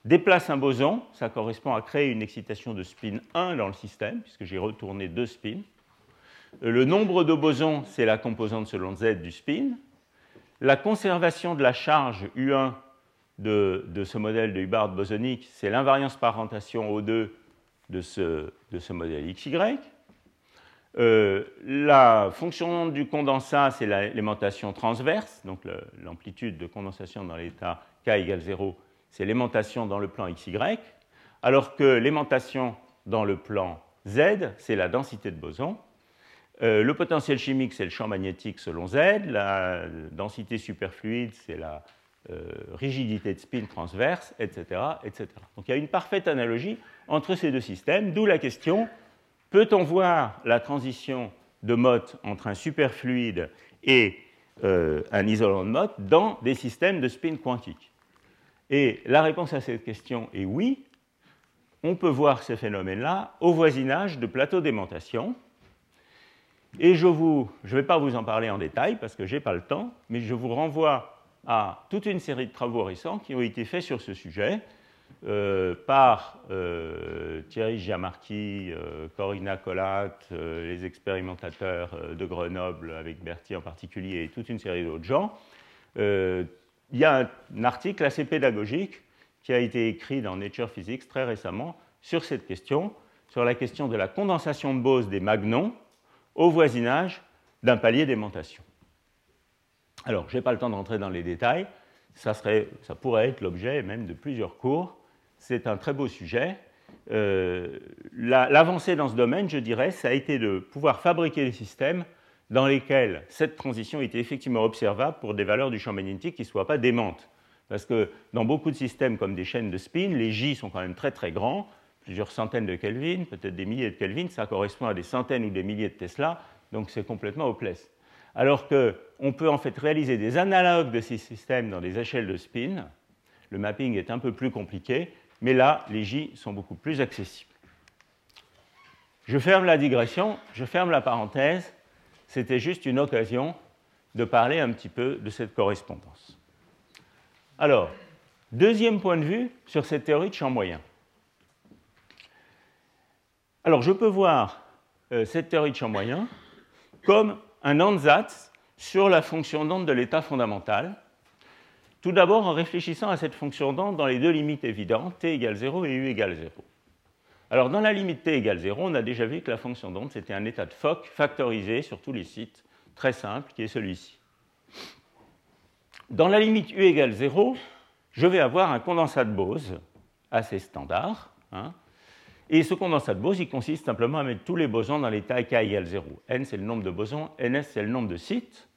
déplace un boson, ça correspond à créer une excitation de spin 1 dans le système, puisque j'ai retourné deux spins. Euh, le nombre de bosons, c'est la composante selon Z du spin. La conservation de la charge U1 de, ce modèle de Hubbard bosonique, c'est l'invariance par rentation O2 de ce, de ce modèle XY. Euh, la fonction du condensat, c'est l'aimantation transverse, donc l'amplitude de condensation dans l'état K égale 0 c'est l'aimantation dans le plan XY, alors que l'aimantation dans le plan Z, c'est la densité de boson. Euh, le potentiel chimique, c'est le champ magnétique selon Z. La densité superfluide, c'est la rigidité de spin transverse, etc., etc. Donc il y a une parfaite analogie entre ces deux systèmes, d'où la question peut-on voir la transition de Mott entre un superfluide et euh, un isolant de Mott dans des systèmes de spin quantique? Et la réponse à cette question est oui. On peut voir ces phénomènes-là au voisinage de plateaux d'aimantation. Et je ne vais pas vous en parler en détail parce que je n'ai pas le temps, mais je vous renvoie à toute une série de travaux récents qui ont été faits sur ce sujet euh, par euh, Thierry Giamarchi, euh, Corinna Collat, les expérimentateurs de Grenoble, avec Berthier en particulier, et toute une série d'autres gens il y a un article assez pédagogique qui a été écrit dans Nature Physics très récemment sur cette question, sur la question de la condensation de Bose des magnons au voisinage d'un palier d'aimantation. Alors, je n'ai pas le temps d'entrer dans les détails, ça, ça pourrait être l'objet même de plusieurs cours. C'est un très beau sujet. Euh, l'avancée dans ce domaine, je dirais, ça a été de pouvoir fabriquer des systèmes dans lesquels cette transition était effectivement observable pour des valeurs du champ magnétique qui ne soient pas démentes. Parce que dans beaucoup de systèmes comme des chaînes de spin, les J sont quand même très très grands, plusieurs centaines de Kelvin, peut-être des milliers de Kelvin, ça correspond à des centaines ou des milliers de Tesla, donc c'est complètement hopeless. Alors qu'on peut en fait réaliser des analogues de ces systèmes dans des échelles de spin, le mapping est un peu plus compliqué, mais là, les J sont beaucoup plus accessibles. Je ferme la digression, je ferme la parenthèse, c'était juste une occasion de parler un petit peu de cette correspondance. Alors, deuxième point de vue sur cette théorie de champ moyen. Alors je peux voir euh, cette théorie de champ moyen comme un ansatz sur la fonction d'onde de l'état fondamental. Tout d'abord en réfléchissant à cette fonction d'onde dans les deux limites évidentes, t égale 0 et u égale 0. Alors dans la limite t égale 0, on a déjà vu que la fonction d'onde, c'était un état de Fock factorisé sur tous les sites, très simple, qui est celui-ci. Dans la limite u égale 0, je vais avoir un condensat de Bose assez standard. Hein, et ce condensat de Bose, il consiste simplement à mettre tous les bosons dans l'état k égale 0. n, c'est le nombre de bosons, ns, c'est le nombre de sites.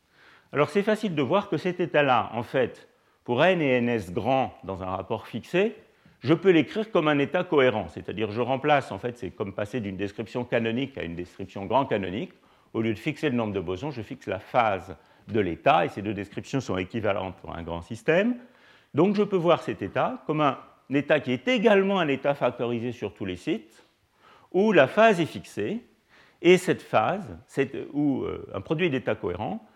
Alors c'est facile de voir que cet état-là, en fait, pour n et ns grands dans un rapport fixé, je peux l'écrire comme un état cohérent, c'est-à-dire je remplace, en fait, c'est comme passer d'une description canonique à une description grand canonique. Au lieu de fixer le nombre de bosons, je fixe la phase de l'état, et ces deux descriptions sont équivalentes pour un grand système. Donc je peux voir cet état comme un état qui est également un état factorisé sur tous les sites, où la phase est fixée, et cette phase, ou euh, un produit d'états cohérents,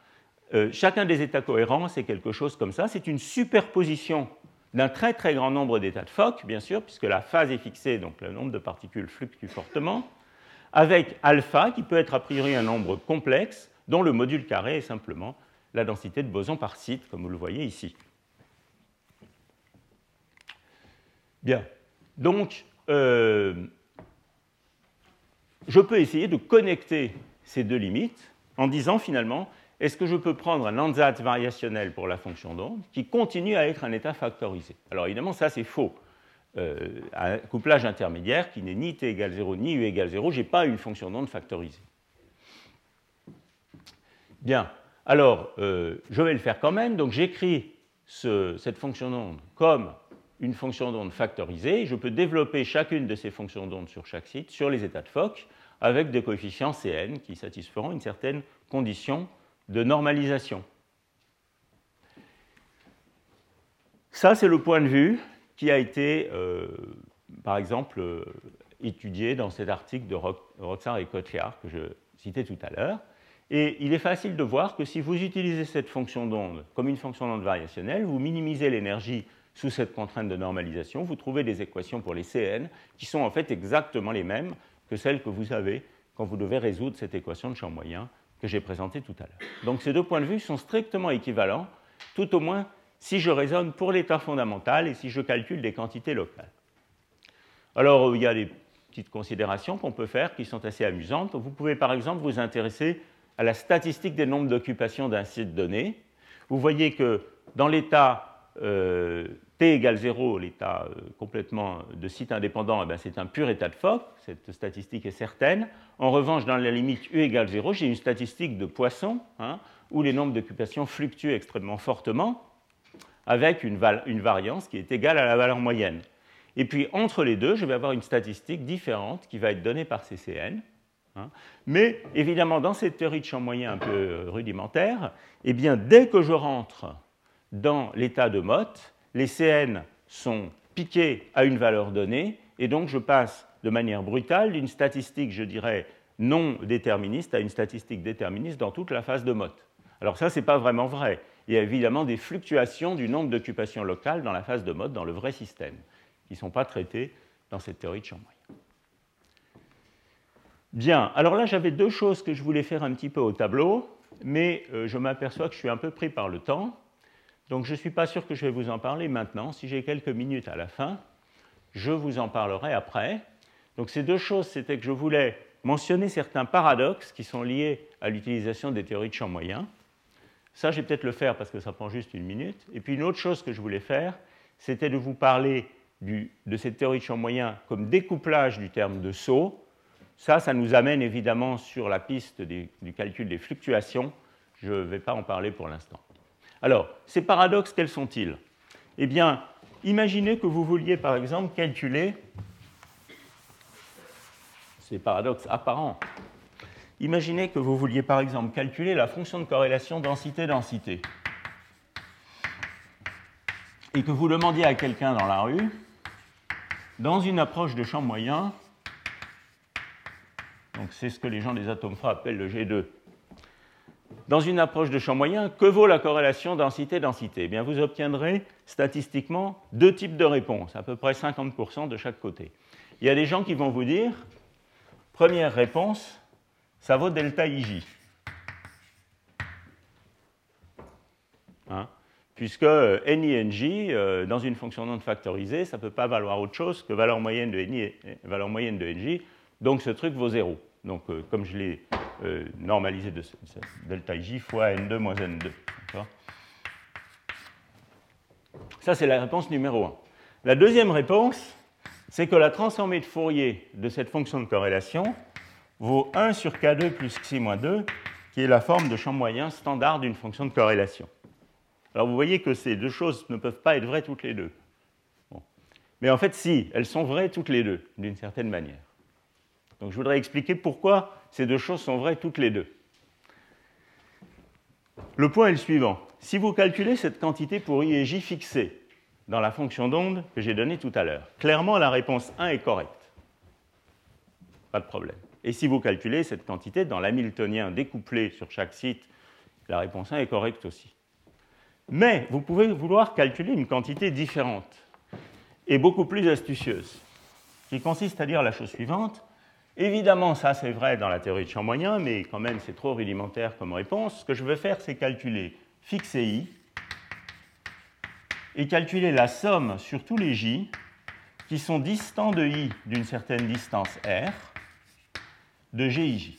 euh, chacun des états cohérents, c'est quelque chose comme ça, c'est une superposition d'un très très grand nombre d'états de Fock, bien sûr, puisque la phase est fixée, donc le nombre de particules fluctue fortement, avec alpha, qui peut être a priori un nombre complexe, dont le module carré est simplement la densité de bosons par site, comme vous le voyez ici. Bien. Donc, euh, je peux essayer de connecter ces deux limites en disant finalement, est-ce que je peux prendre un ansatz variationnel pour la fonction d'onde qui continue à être un état factorisé? Alors évidemment, ça c'est faux. Euh, un couplage intermédiaire qui n'est ni t égale 0 ni u égale 0, je n'ai pas une fonction d'onde factorisée. Bien, alors euh, je vais le faire quand même. Donc j'écris cette fonction d'onde comme une fonction d'onde factorisée. Je peux développer chacune de ces fonctions d'onde sur chaque site, sur les états de Fock, avec des coefficients Cn qui satisferont une certaine condition de normalisation. Ça, c'est le point de vue qui a été, euh, par exemple, euh, étudié dans cet article de Roxar et Kotliar que je citais tout à l'heure. Et il est facile de voir que si vous utilisez cette fonction d'onde comme une fonction d'onde variationnelle, vous minimisez l'énergie sous cette contrainte de normalisation, vous trouvez des équations pour les Cn qui sont en fait exactement les mêmes que celles que vous avez quand vous devez résoudre cette équation de champ moyen que j'ai présentée tout à l'heure. Donc ces deux points de vue sont strictement équivalents, tout au moins si je raisonne pour l'état fondamental et si je calcule des quantités locales. Alors il y a des petites considérations qu'on peut faire qui sont assez amusantes. Vous pouvez par exemple vous intéresser à la statistique des nombres d'occupations d'un site donné. Vous voyez que dans l'état euh, t égale 0, l'état euh, complètement de site indépendant, eh ben, c'est un pur état de Fock, cette statistique est certaine. En revanche, dans la limite u égale 0, j'ai une statistique de Poisson, hein, où les nombres d'occupations fluctuent extrêmement fortement, avec une, une, variance qui est égale à la valeur moyenne. Et puis, entre les deux, je vais avoir une statistique différente qui va être donnée par CCN. Hein. Mais, évidemment, dans cette théorie de champ moyen un peu euh, rudimentaire, eh bien, dès que je rentre dans l'état de Mott, les Cn sont piqués à une valeur donnée, et donc je passe de manière brutale d'une statistique, je dirais, non déterministe à une statistique déterministe dans toute la phase de Mott. Alors ça, ce n'est pas vraiment vrai. Il y a évidemment des fluctuations du nombre d'occupations locales dans la phase de Mott, dans le vrai système, qui ne sont pas traitées dans cette théorie de champ. Bien, alors là, j'avais deux choses que je voulais faire un petit peu au tableau, mais euh, je m'aperçois que je suis un peu pris par le temps. Donc je ne suis pas sûr que je vais vous en parler maintenant. Si j'ai quelques minutes à la fin, je vous en parlerai après. Donc ces deux choses, c'était que je voulais mentionner certains paradoxes qui sont liés à l'utilisation des théories de champ moyen. Ça, je vais peut-être le faire parce que ça prend juste une minute. Et puis une autre chose que je voulais faire, c'était de vous parler de cette théorie de champ moyen comme découplage du terme de saut. Ça, ça nous amène évidemment sur la piste du calcul des fluctuations. Je ne vais pas en parler pour l'instant. Alors, ces paradoxes, quels sont-ils? Eh bien, imaginez que vous vouliez, par exemple, calculer ces paradoxes apparents. Imaginez que vous vouliez, par exemple, calculer la fonction de corrélation densité-densité. Et que vous demandiez à quelqu'un dans la rue, dans une approche de champ moyen, donc c'est ce que les gens des atomes froids appellent le G2, dans une approche de champ moyen, que vaut la corrélation densité-densité? Eh bien, Vous obtiendrez statistiquement deux types de réponses, à peu près 50% de chaque côté. Il y a des gens qui vont vous dire, première réponse, ça vaut delta IJ. Hein? Puisque NINJ, euh, dans une fonction non factorisée, ça ne peut pas valoir autre chose que valeur moyenne de, NI, valeur moyenne de NJ, donc ce truc vaut 0. Donc euh, comme je l'ai euh, normalisé de, delta IJ fois N2 moins N2. Ça, c'est la réponse numéro 1. La deuxième réponse, c'est que la transformée de Fourier de cette fonction de corrélation vaut 1 sur K2 plus Xi moins 2, qui est la forme de champ moyen standard d'une fonction de corrélation. Alors vous voyez que ces deux choses ne peuvent pas être vraies toutes les deux. Mais en fait, si, elles sont vraies toutes les deux, d'une certaine manière. Donc je voudrais expliquer pourquoi ces deux choses sont vraies toutes les deux. Le point est le suivant. Si vous calculez cette quantité pour i et j fixée dans la fonction d'onde que j'ai donnée tout à l'heure, clairement la réponse 1 est correcte. Pas de problème. Et si vous calculez cette quantité dans l'hamiltonien découplé sur chaque site, la réponse 1 est correcte aussi. Mais vous pouvez vouloir calculer une quantité différente et beaucoup plus astucieuse, qui consiste à dire la chose suivante. Évidemment, ça c'est vrai dans la théorie de champ moyen, mais quand même c'est trop rudimentaire comme réponse. Ce que je vais faire, c'est calculer fixer i et calculer la somme sur tous les j qui sont distants de i d'une certaine distance r de gij.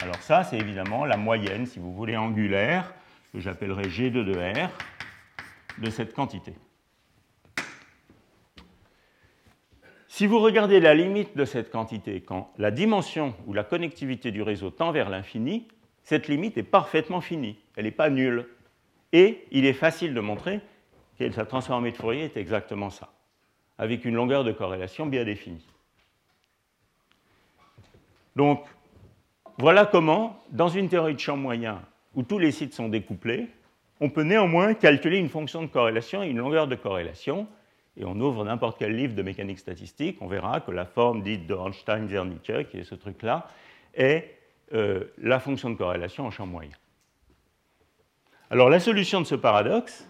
Alors ça, c'est évidemment la moyenne, si vous voulez, angulaire que j'appellerai G2 de R, de cette quantité. Si vous regardez la limite de cette quantité, quand la dimension ou la connectivité du réseau tend vers l'infini, cette limite est parfaitement finie, elle n'est pas nulle. Et il est facile de montrer que sa transformée de Fourier est exactement ça, avec une longueur de corrélation bien définie. Donc, voilà comment, dans une théorie de champ moyen où tous les sites sont découplés, on peut néanmoins calculer une fonction de corrélation et une longueur de corrélation. Et on ouvre n'importe quel livre de mécanique statistique, on verra que la forme dite de Ornstein-Zernike, qui est ce truc-là, est euh, la fonction de corrélation en champ moyen. Alors la solution de ce paradoxe,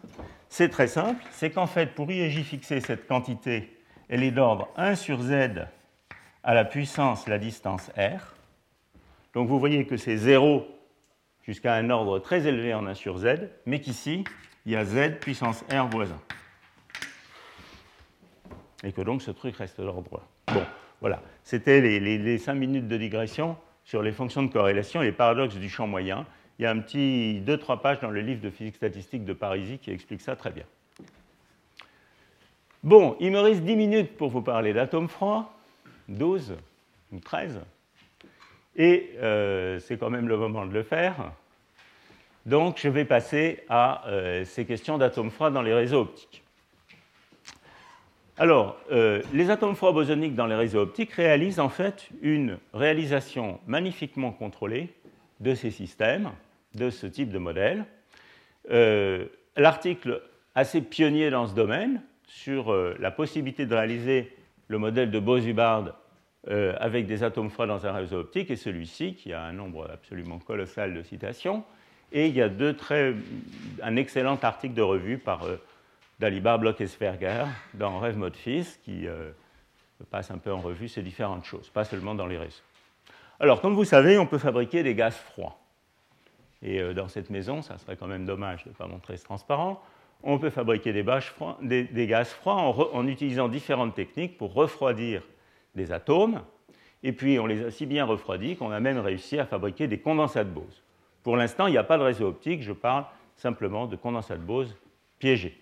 c'est très simple, c'est qu'en fait, pour et j fixer cette quantité, elle est d'ordre 1 sur z à la puissance la distance r. Donc vous voyez que c'est 0 jusqu'à un ordre très élevé en 1 sur z, mais qu'ici, il y a z puissance r voisin. Et que donc ce truc reste d'ordre Bon, voilà. C'était les, 5 minutes de digression sur les fonctions de corrélation et les paradoxes du champ moyen. Il y a un petit 2-3 pages dans le livre de physique statistique de Parisi qui explique ça très bien. Bon, il me reste 10 minutes pour vous parler d'atomes froids, 12 ou 13. Et euh, c'est quand même le moment de le faire. Donc je vais passer à euh, ces questions d'atomes froids dans les réseaux optiques. Alors, euh, les atomes froids bosoniques dans les réseaux optiques réalisent en fait une réalisation magnifiquement contrôlée de ces systèmes, de ce type de modèle. L'article assez pionnier dans ce domaine sur la possibilité de réaliser le modèle de Bose-Hubbard euh, avec des atomes froids dans un réseau optique, et celui-ci, qui a un nombre absolument colossal de citations. Et il y a deux très, un excellent article de revue par euh, Dalibar, Bloch et Sverger dans Rêve Mode Fils, qui euh, passe un peu en revue ces différentes choses, pas seulement dans les réseaux. Alors, comme vous savez, on peut fabriquer des gaz froids. Et dans cette maison, ça serait quand même dommage de ne pas montrer ce transparent, on peut fabriquer des, gaz froids en, utilisant différentes techniques pour refroidir des atomes, et puis on les a si bien refroidis qu'on a même réussi à fabriquer des condensats de Bose. Pour l'instant, il n'y a pas de réseau optique, je parle simplement de condensats de Bose piégés.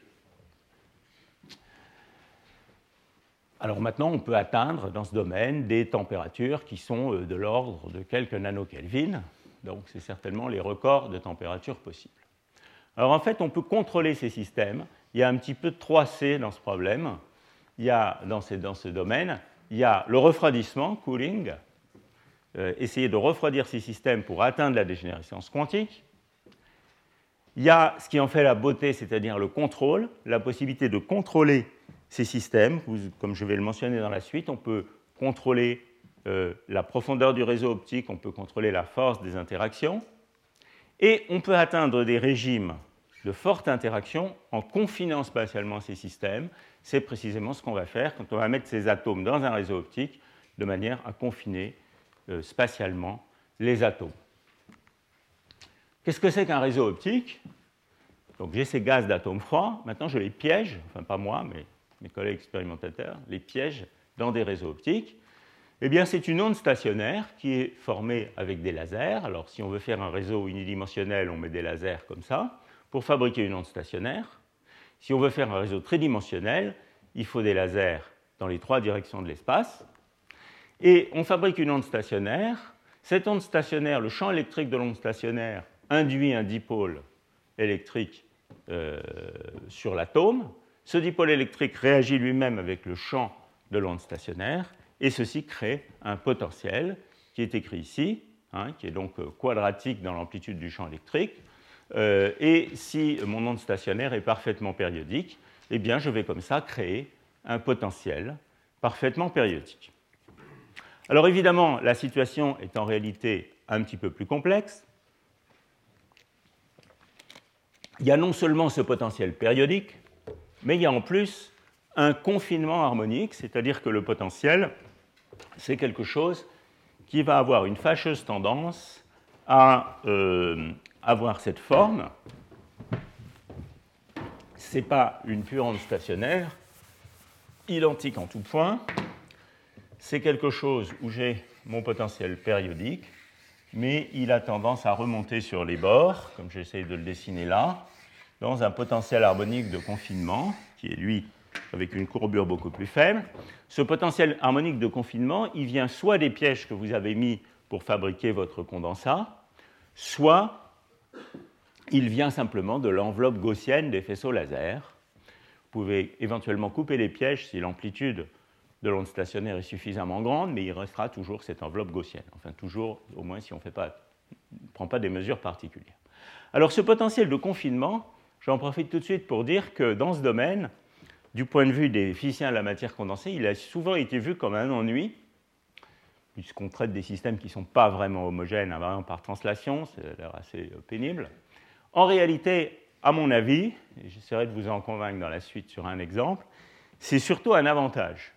Alors maintenant, on peut atteindre dans ce domaine des températures qui sont euh, de l'ordre de quelques nanokelvin, donc c'est certainement les records de température possibles. Alors en fait, on peut contrôler ces systèmes. Il y a un petit peu de 3C dans ce problème. Il y a dans, dans ce domaine il y a le refroidissement, cooling, euh, essayer de refroidir ces systèmes pour atteindre la dégénérescence quantique. Il y a ce qui en fait la beauté, c'est-à-dire le contrôle, la possibilité de contrôler ces systèmes. comme je vais le mentionner dans la suite, on peut contrôler euh, la profondeur du réseau optique, on peut contrôler la force des interactions, et on peut atteindre des régimes de forte interaction en confinant spatialement ces systèmes c'est précisément ce qu'on va faire quand on va mettre ces atomes dans un réseau optique de manière à confiner euh, spatialement les atomes. Qu'est-ce que c'est qu'un réseau optique? Donc j'ai ces gaz d'atomes froids, maintenant je les piège, enfin pas moi, mais mes collègues expérimentateurs, les piègent dans des réseaux optiques. Eh bien, c'est une onde stationnaire qui est formée avec des lasers. Alors, si on veut faire un réseau unidimensionnel, on met des lasers comme ça pour fabriquer une onde stationnaire. Si on veut faire un réseau tridimensionnel, il faut des lasers dans les trois directions de l'espace. Et on fabrique une onde stationnaire. Cette onde stationnaire, le champ électrique de l'onde stationnaire induit un dipôle électrique euh, sur l'atome. Ce dipôle électrique réagit lui-même avec le champ de l'onde stationnaire et ceci crée un potentiel qui est écrit ici, hein, qui est donc euh, quadratique dans l'amplitude du champ électrique. Euh, et si mon onde stationnaire est parfaitement périodique, eh bien je vais comme ça créer un potentiel parfaitement périodique. Alors évidemment, la situation est en réalité un petit peu plus complexe. Il y a non seulement ce potentiel périodique, mais il y a en plus un confinement harmonique, c'est-à-dire que le potentiel, c'est quelque chose qui va avoir une fâcheuse tendance à euh, avoir cette forme. Ce n'est pas une pure onde stationnaire, identique en tout point. C'est quelque chose où j'ai mon potentiel périodique, mais il a tendance à remonter sur les bords, comme j'essaye de le dessiner là, dans un potentiel harmonique de confinement, qui est lui avec une courbure beaucoup plus faible. Ce potentiel harmonique de confinement, il vient soit des pièges que vous avez mis pour fabriquer votre condensat, soit il vient simplement de l'enveloppe gaussienne des faisceaux laser. Vous pouvez éventuellement couper les pièges si l'amplitude de l'onde stationnaire est suffisamment grande, mais il restera toujours cette enveloppe gaussienne. Enfin, toujours, au moins si on ne prend pas des mesures particulières. Alors, ce potentiel de confinement, j'en profite tout de suite pour dire que dans ce domaine, du point de vue des physiciens de la matière condensée, il a souvent été vu comme un ennui, puisqu'on traite des systèmes qui ne sont pas vraiment homogènes, invariants par translation, c'est l'air assez euh, pénible. En réalité, à mon avis, et j'essaierai de vous en convaincre dans la suite sur un exemple, c'est surtout un avantage,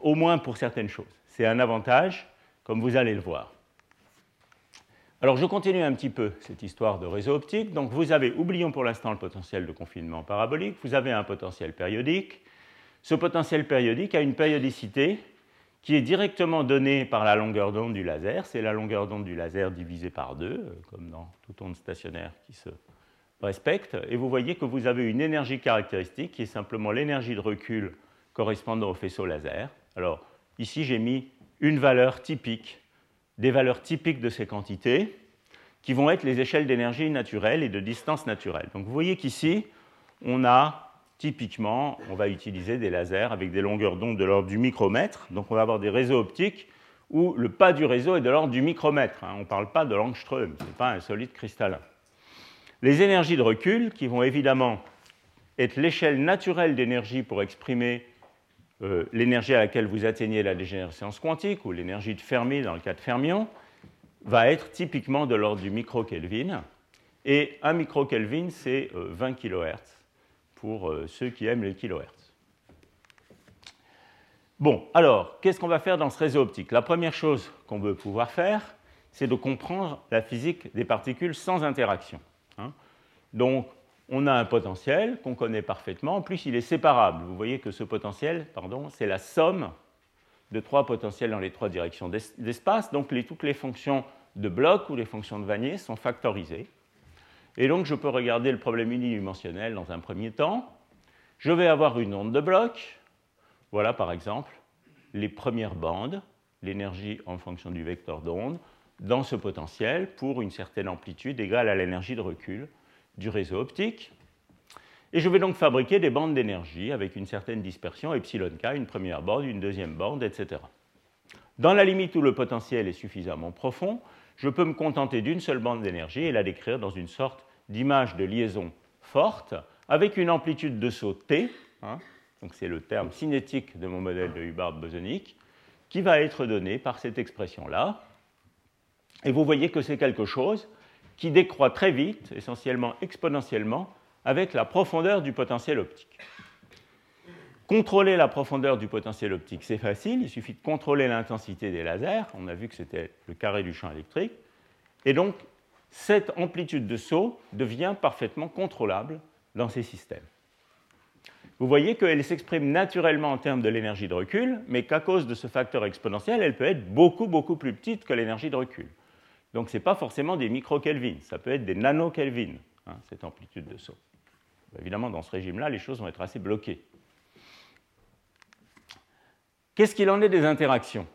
au moins pour certaines choses. C'est un avantage, comme vous allez le voir. Alors je continue un petit peu cette histoire de réseau optique. Donc vous avez, oublions pour l'instant le potentiel de confinement parabolique, vous avez un potentiel périodique. Ce potentiel périodique a une périodicité qui est directement donnée par la longueur d'onde du laser. C'est la longueur d'onde du laser divisée par deux, euh, comme dans toute onde stationnaire qui se respecte. Et vous voyez que vous avez une énergie caractéristique qui est simplement l'énergie de recul correspondant au faisceau laser. Alors ici j'ai mis une valeur typique des valeurs typiques de ces quantités, qui vont être les échelles d'énergie naturelle et de distance naturelle. Donc vous voyez qu'ici, on a typiquement, on va utiliser des lasers avec des longueurs d'onde de l'ordre du micromètre. Donc on va avoir des réseaux optiques où le pas du réseau est de l'ordre du micromètre. Hein. On ne parle pas de l'angstrom, ce n'est pas un solide cristallin. Les énergies de recul, qui vont évidemment être l'échelle naturelle d'énergie pour exprimer euh, l'énergie à laquelle vous atteignez la dégénérescence quantique, ou l'énergie de Fermi dans le cas de fermion, va être typiquement de l'ordre du micro-Kelvin. Et un micro-Kelvin, c'est 20 euh, kHz pour euh, ceux qui aiment les kHz. Bon, alors, qu'est-ce qu'on va faire dans ce réseau optique? La première chose qu'on veut pouvoir faire, c'est de comprendre la physique des particules sans interaction. Hein. Donc, on a un potentiel qu'on connaît parfaitement. En plus, il est séparable. Vous voyez que ce potentiel, pardon, c'est la somme de trois potentiels dans les trois directions d'espace. Donc, toutes les fonctions de bloc ou les fonctions de Vanier sont factorisées. Et donc, je peux regarder le problème unidimensionnel dans un premier temps. Je vais avoir une onde de bloc. Voilà, par exemple, les premières bandes, l'énergie en fonction du vecteur d'onde, dans ce potentiel pour une certaine amplitude égale à l'énergie de recul du réseau optique. Et je vais donc fabriquer des bandes d'énergie avec une certaine dispersion, epsilon une première bande, une deuxième bande, etc. Dans la limite où le potentiel est suffisamment profond, je peux me contenter d'une seule bande d'énergie et la décrire dans une sorte d'image de liaison forte avec une amplitude de saut T, hein, donc c'est le terme cinétique de mon modèle de Hubbard bosonique, qui va être donné par cette expression-là. Et vous voyez que c'est quelque chose qui décroît très vite, essentiellement exponentiellement, avec la profondeur du potentiel optique. Contrôler la profondeur du potentiel optique, c'est facile, il suffit de contrôler l'intensité des lasers, on a vu que c'était le carré du champ électrique, et donc cette amplitude de saut devient parfaitement contrôlable dans ces systèmes. Vous voyez qu'elle s'exprime naturellement en termes de l'énergie de recul, mais qu'à cause de ce facteur exponentiel, elle peut être beaucoup, beaucoup plus petite que l'énergie de recul. Donc ce n'est pas forcément des micro-kelvins, ça peut être des nano-kelvins, hein, cette amplitude de saut. Évidemment, dans ce régime-là, les choses vont être assez bloquées. Qu'est-ce qu'il en est des interactions?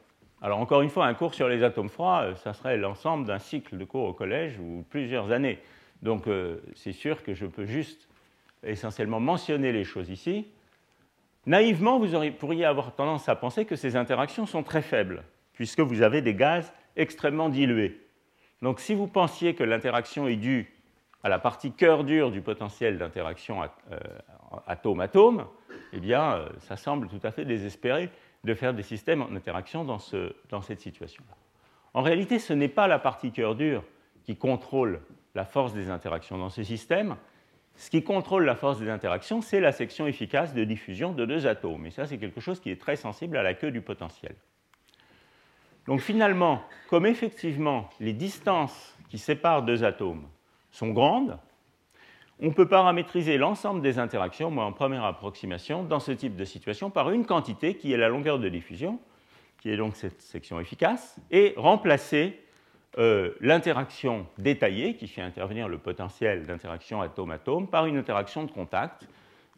Alors encore une fois, un cours sur les atomes froids, euh, ça serait l'ensemble d'un cycle de cours au collège ou plusieurs années. Donc euh, c'est sûr que je peux juste essentiellement mentionner les choses ici. Naïvement, vous pourriez avoir tendance à penser que ces interactions sont très faibles, puisque vous avez des gaz extrêmement dilués. Donc si vous pensiez que l'interaction est due à la partie cœur dur du potentiel d'interaction euh, atome-atome, eh bien, euh, ça semble tout à fait désespéré de faire des systèmes en interaction dans, cette situation-là. En réalité, ce n'est pas la partie cœur dur qui contrôle la force des interactions dans ce système. Ce qui contrôle la force des interactions, c'est la section efficace de diffusion de deux atomes. Et ça, c'est quelque chose qui est très sensible à la queue du potentiel. Donc finalement, comme effectivement les distances qui séparent deux atomes sont grandes, on peut paramétriser l'ensemble des interactions, moi en première approximation, dans ce type de situation par une quantité qui est la longueur de diffusion, qui est donc cette section efficace, et remplacer euh, l'interaction détaillée qui fait intervenir le potentiel d'interaction atome-atome par une interaction de contact.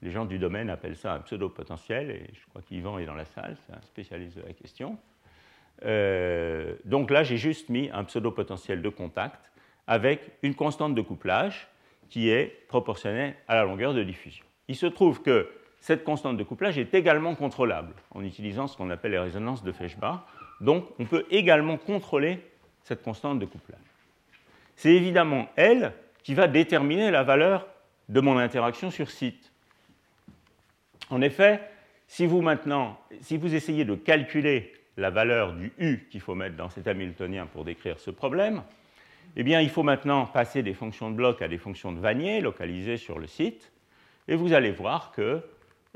Les gens du domaine appellent ça un pseudo-potentiel, et je crois qu'Yvan est dans la salle, c'est un spécialiste de la question. Euh, donc là, j'ai juste mis un pseudo-potentiel de contact avec une constante de couplage qui est proportionnelle à la longueur de diffusion. Il se trouve que cette constante de couplage est également contrôlable en utilisant ce qu'on appelle les résonances de Feshbach. Donc, on peut également contrôler cette constante de couplage. C'est évidemment elle qui va déterminer la valeur de mon interaction sur site. En effet, si vous maintenant, si vous essayez de calculer la valeur du U qu'il faut mettre dans cet Hamiltonien pour décrire ce problème, eh bien, il faut maintenant passer des fonctions de bloc à des fonctions de Vanier localisées sur le site, et vous allez voir que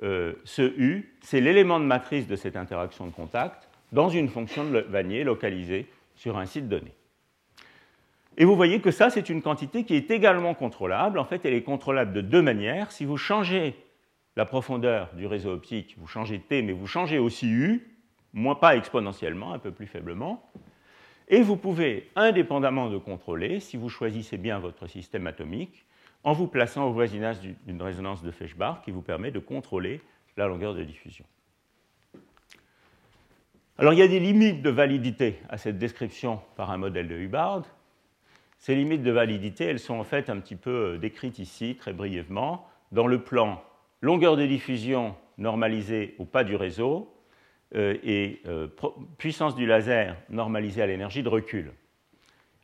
euh, ce U, c'est l'élément de matrice de cette interaction de contact dans une fonction de Vanier localisée sur un site donné. Et vous voyez que ça, c'est une quantité qui est également contrôlable. En fait, elle est contrôlable de deux manières. Si vous changez la profondeur du réseau optique, vous changez T, mais vous changez aussi U, moins pas exponentiellement, un peu plus faiblement. Et vous pouvez, indépendamment de contrôler, si vous choisissez bien votre système atomique, en vous plaçant au voisinage d'une résonance de Feshbach qui vous permet de contrôler la longueur de diffusion. Alors il y a des limites de validité à cette description par un modèle de Hubbard. Ces limites de validité, elles sont en fait un petit peu euh, décrites ici, très brièvement, dans le plan longueur de diffusion normalisée au pas du réseau, et euh, puissance du laser normalisée à l'énergie de recul.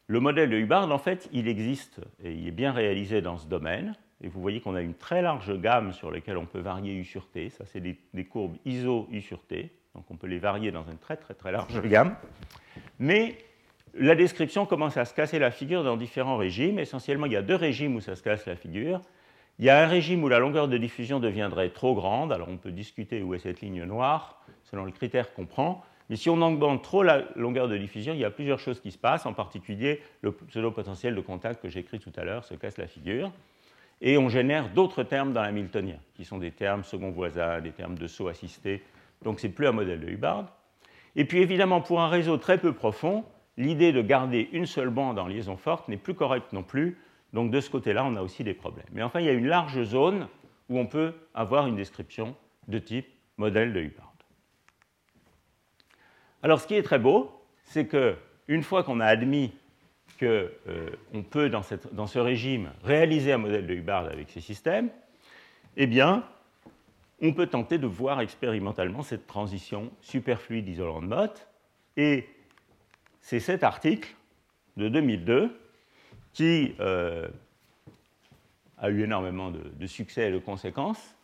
Le modèle de Hubbard, en fait, il existe et il est bien réalisé dans ce domaine. Et vous voyez qu'on a une très large gamme sur laquelle on peut varier U sur T. Ça, c'est des, des, courbes ISO U sur T. Donc on peut les varier dans une très très très large gamme. Mais la description commence à se casser la figure dans différents régimes. Essentiellement, il y a deux régimes où ça se casse la figure. Il y a un régime où la longueur de diffusion deviendrait trop grande. Alors on peut discuter où est cette ligne noire selon les critères qu'on prend. Mais si on augmente trop la longueur de diffusion, il y a plusieurs choses qui se passent, en particulier le pseudo-potentiel de contact que j'ai écrit tout à l'heure se casse la figure. Et on génère d'autres termes dans l'hamiltonien, qui sont des termes second voisin, des termes de saut assisté. Donc c'est plus un modèle de Hubbard. Et puis évidemment, pour un réseau très peu profond, l'idée de garder une seule bande en liaison forte n'est plus correcte non plus. Donc de ce côté-là, on a aussi des problèmes. Mais enfin, il y a une large zone où on peut avoir une description de type modèle de Hubbard. Alors, ce qui est très beau, c'est qu'une fois qu'on a admis qu'on euh, peut, dans, ce régime, réaliser un modèle de Hubbard avec ces systèmes, eh bien, on peut tenter de voir expérimentalement cette transition superfluide isolant de Mott. Et c'est cet article de 2002 qui euh, a eu énormément de, de, succès et de conséquences,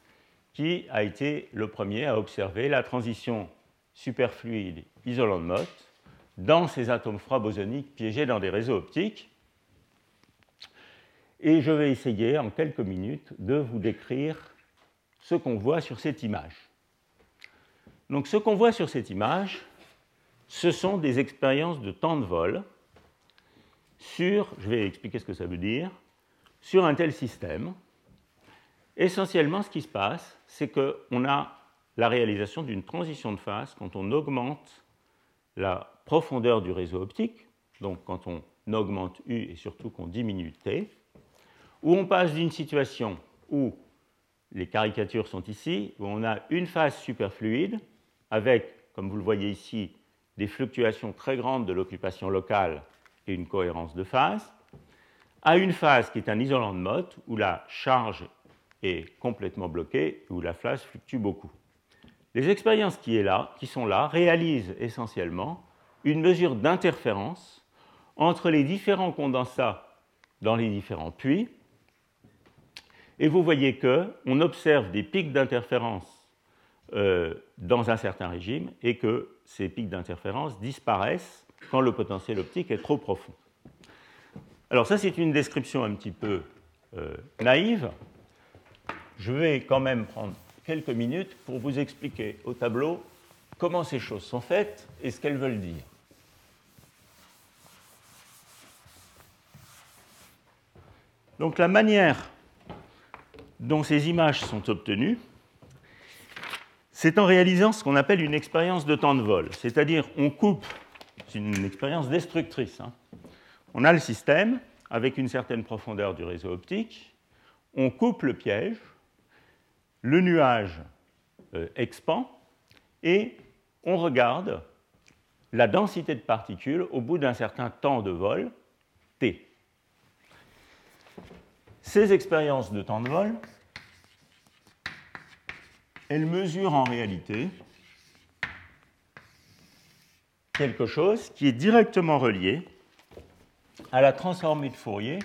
qui a été le premier à observer la transition superfluide isolant de Mott dans ces atomes froids bosoniques piégés dans des réseaux optiques. Et je vais essayer en quelques minutes de vous décrire ce qu'on voit sur cette image. Donc ce qu'on voit sur cette image, ce sont des expériences de temps de vol sur, je vais expliquer ce que ça veut dire, sur un tel système. Essentiellement, ce qui se passe, c'est qu'on a la réalisation d'une transition de phase quand on augmente la profondeur du réseau optique, donc quand on augmente U et surtout qu'on diminue T, où on passe d'une situation où les caricatures sont ici, où on a une phase superfluide avec, comme vous le voyez ici, des fluctuations très grandes de l'occupation locale et une cohérence de phase, à une phase qui est un isolant de Mott où la charge est complètement bloquée, où la phase fluctue beaucoup. Les expériences qui, sont là réalisent essentiellement une mesure d'interférence entre les différents condensats dans les différents puits, et vous voyez qu'on observe des pics d'interférence euh, dans un certain régime et que ces pics d'interférence disparaissent quand le potentiel optique est trop profond. Alors ça, c'est une description un petit peu euh, naïve. Je vais quand même prendre quelques minutes pour vous expliquer au tableau comment ces choses sont faites et ce qu'elles veulent dire. Donc la manière dont ces images sont obtenues, c'est en réalisant ce qu'on appelle une expérience de temps de vol, c'est-à-dire on coupe, c'est une expérience destructrice, hein. on a le système avec une certaine profondeur du réseau optique, on coupe le piège, le nuage euh, expand et on regarde la densité de particules au bout d'un certain temps de vol, t. Ces expériences de temps de vol, elles mesurent en réalité quelque chose qui est directement relié à la transformée de Fourier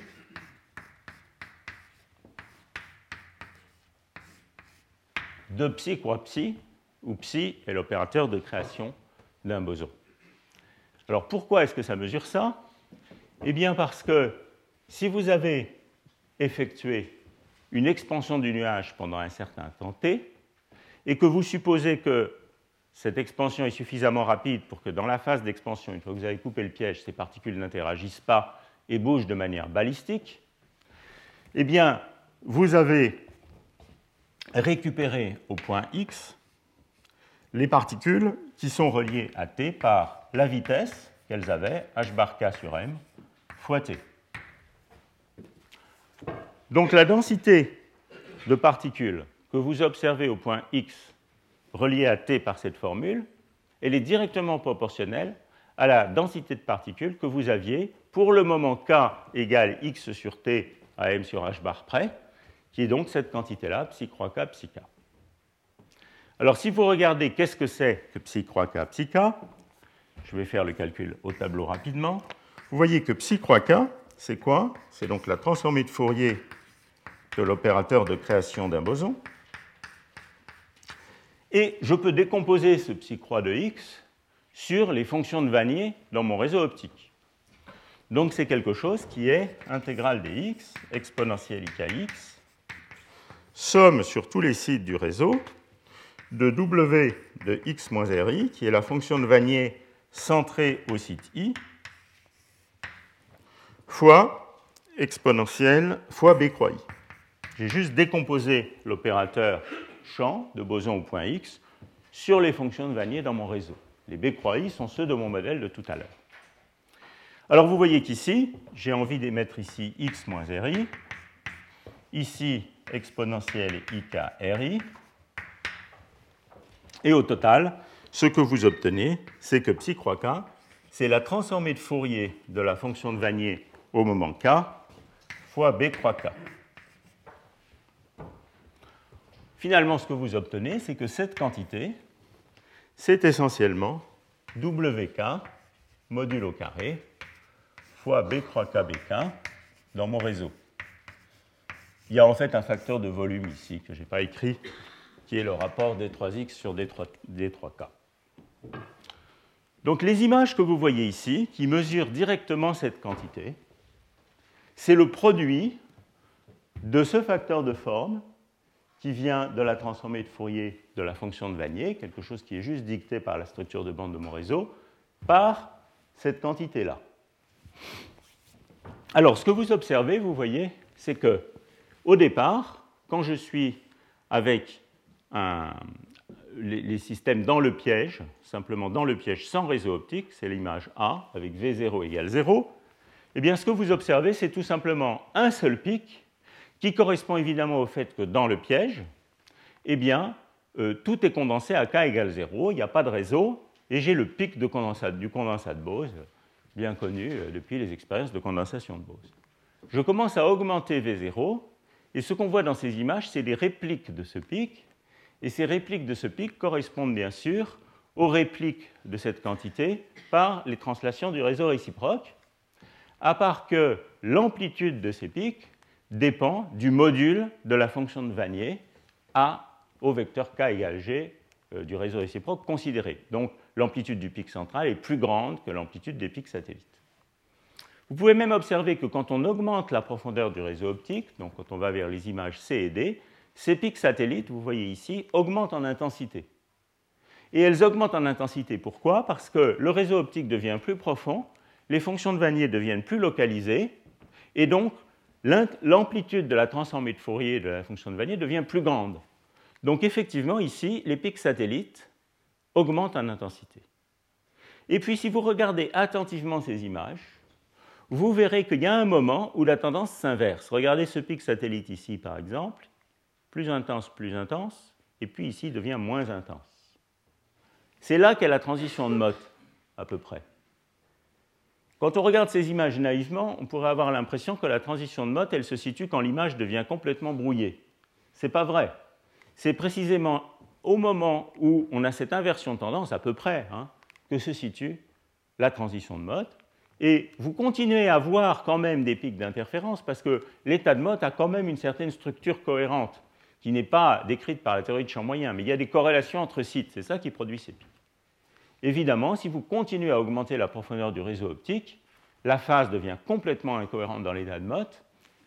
de psi croix psi, où psi est l'opérateur de création d'un boson. Alors pourquoi est-ce que ça mesure ça? Eh bien parce que si vous avez effectué une expansion du nuage pendant un certain temps t, et que vous supposez que cette expansion est suffisamment rapide pour que dans la phase d'expansion, une fois que vous avez coupé le piège, ces particules n'interagissent pas et bougent de manière balistique, eh bien, vous avez récupéré au point X les particules qui sont reliées à T par la vitesse qu'elles avaient, h bar k sur m, fois T. Donc la densité de particules que vous observez au point X reliée à T par cette formule, elle est directement proportionnelle à la densité de particules que vous aviez pour le moment K égale X sur T à M sur H bar près, qui est donc cette quantité-là, psi croix K, psi K. Alors si vous regardez qu'est-ce que c'est que psi croix K, psi K, je vais faire le calcul au tableau rapidement. Vous voyez que psi croix K, c'est quoi? C'est donc la transformée de Fourier de l'opérateur de création d'un boson. Et je peux décomposer ce psi de x sur les fonctions de Vanier dans mon réseau optique. Donc c'est quelque chose qui est intégrale des x exponentielle ikx, somme sur tous les sites du réseau de w de x moins ri, qui est la fonction de Vanier centrée au site i, fois exponentielle fois b croix i. J'ai juste décomposé l'opérateur champ de boson au point X sur les fonctions de Vanier dans mon réseau. Les B croix I sont ceux de mon modèle de tout à l'heure. Alors vous voyez qu'ici, j'ai envie d'émettre ici x moins ri, ici exponentielle ik ri, et au total, ce que vous obtenez, c'est que psi croix k, c'est la transformée de Fourier de la fonction de Vanier au moment k fois b croix k. Finalement, ce que vous obtenez, c'est que cette quantité, c'est essentiellement WK modulo carré fois B croix KBK dans mon réseau. Il y a en fait un facteur de volume ici que je n'ai pas écrit, qui est le rapport D3X sur D3, D3K. Donc les images que vous voyez ici, qui mesurent directement cette quantité, c'est le produit de ce facteur de forme qui vient de la transformée de Fourier de la fonction de Vanier, quelque chose qui est juste dicté par la structure de bande de mon réseau, par cette quantité-là. Alors, ce que vous observez, vous voyez, c'est que, au départ, quand je suis avec les, systèmes dans le piège, simplement dans le piège sans réseau optique, c'est l'image A avec V0 égale 0, eh bien, ce que vous observez, c'est tout simplement un seul pic qui correspond évidemment au fait que dans le piège, eh bien, euh, tout est condensé à K égale 0, il n'y a pas de réseau, et j'ai le pic de du condensat de Bose, bien connu euh, depuis les expériences de condensation de Bose. Je commence à augmenter V0, et ce qu'on voit dans ces images, c'est des répliques de ce pic, et ces répliques de ce pic correspondent bien sûr aux répliques de cette quantité par les translations du réseau réciproque, à part que l'amplitude de ces pics dépend du module de la fonction de Vanier A au vecteur k égale g euh, du réseau réciproque considéré. Donc l'amplitude du pic central est plus grande que l'amplitude des pics satellites. Vous pouvez même observer que quand on augmente la profondeur du réseau optique, donc quand on va vers les images C et D, ces pics satellites, vous voyez ici, augmentent en intensité. Et elles augmentent en intensité. Pourquoi? Parce que le réseau optique devient plus profond, les fonctions de Vanier deviennent plus localisées, et donc l'amplitude de la transformée de Fourier de la fonction de Vanier devient plus grande. Donc effectivement, ici, les pics satellites augmentent en intensité. Et puis, si vous regardez attentivement ces images, vous verrez qu'il y a un moment où la tendance s'inverse. Regardez ce pic satellite ici, par exemple, plus intense, plus intense, et puis ici, devient moins intense. C'est là qu'est la transition de Mott, à peu près. Quand on regarde ces images naïvement, on pourrait avoir l'impression que la transition de Mott, elle se situe quand l'image devient complètement brouillée. Ce n'est pas vrai. C'est précisément au moment où on a cette inversion de tendance, à peu près, hein, que se situe la transition de Mott. Et vous continuez à voir quand même des pics d'interférence parce que l'état de Mott a quand même une certaine structure cohérente qui n'est pas décrite par la théorie de champ moyen, mais il y a des corrélations entre sites, c'est ça qui produit ces pics. Évidemment, si vous continuez à augmenter la profondeur du réseau optique, la phase devient complètement incohérente dans l'état de Mott,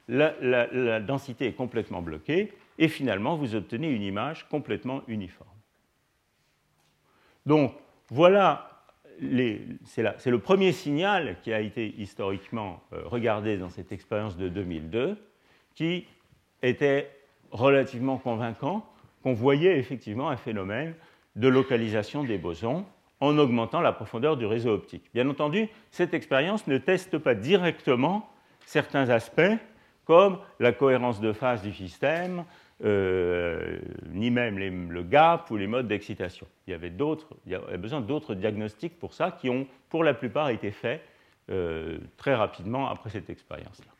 la, densité est complètement bloquée, et finalement, vous obtenez une image complètement uniforme. Donc, voilà, c'est le premier signal qui a été historiquement euh, regardé dans cette expérience de 2002, qui était relativement convaincant qu'on voyait effectivement un phénomène de localisation des bosons en augmentant la profondeur du réseau optique. Bien entendu, cette expérience ne teste pas directement certains aspects comme la cohérence de phase du système, euh, ni même le gap ou les modes d'excitation. Il y avait besoin d'autres diagnostics pour ça qui ont pour la plupart été faits euh, très rapidement après cette expérience-là.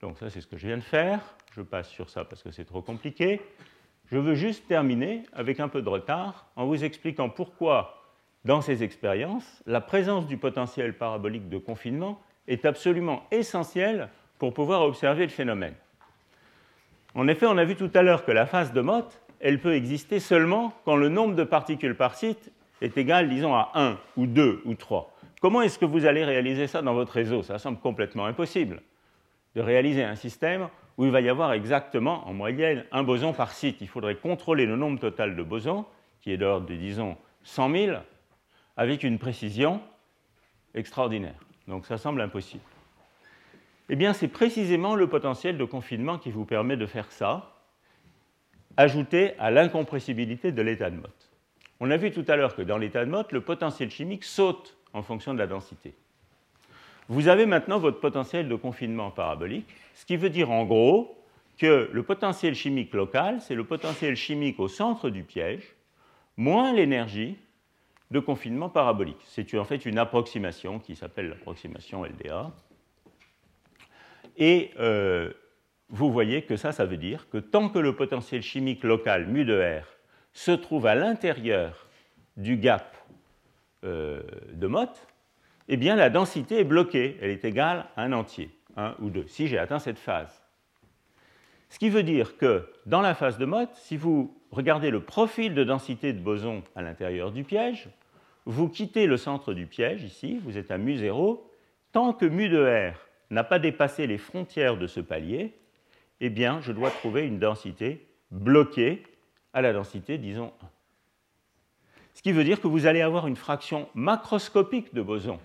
Donc ça c'est ce que je viens de faire. Je passe sur ça parce que c'est trop compliqué. Je veux juste terminer avec un peu de retard en vous expliquant pourquoi dans ces expériences, la présence du potentiel parabolique de confinement est absolument essentielle pour pouvoir observer le phénomène. En effet, on a vu tout à l'heure que la phase de Mott, elle peut exister seulement quand le nombre de particules par site est égal, disons, à 1 ou 2 ou 3. Comment est-ce que vous allez réaliser ça dans votre réseau? Ça semble complètement impossible de réaliser un système où il va y avoir exactement, en moyenne, un boson par site. Il faudrait contrôler le nombre total de bosons, qui est d'ordre de, disons, 100 000, avec une précision extraordinaire. Donc ça semble impossible. Eh bien, c'est précisément le potentiel de confinement qui vous permet de faire ça, ajouté à l'incompressibilité de l'état de Mott. On a vu tout à l'heure que dans l'état de Mott, le potentiel chimique saute en fonction de la densité. Vous avez maintenant votre potentiel de confinement parabolique, ce qui veut dire en gros que le potentiel chimique local, c'est le potentiel chimique au centre du piège, moins l'énergie de confinement parabolique. C'est en fait une approximation qui s'appelle l'approximation LDA. Et euh, vous voyez que ça, ça veut dire que tant que le potentiel chimique local mu de R se trouve à l'intérieur du gap euh, de Mott, eh bien la densité est bloquée, elle est égale à un entier, 1 ou 2, si j'ai atteint cette phase. Ce qui veut dire que dans la phase de Mott, si vous regardez le profil de densité de boson à l'intérieur du piège, vous quittez le centre du piège, ici, vous êtes à mu0, tant que mu de R n'a pas dépassé les frontières de ce palier, eh bien, je dois trouver une densité bloqué à la densité, disons 1. Ce qui veut dire que vous allez avoir une fraction macroscopique de bosons,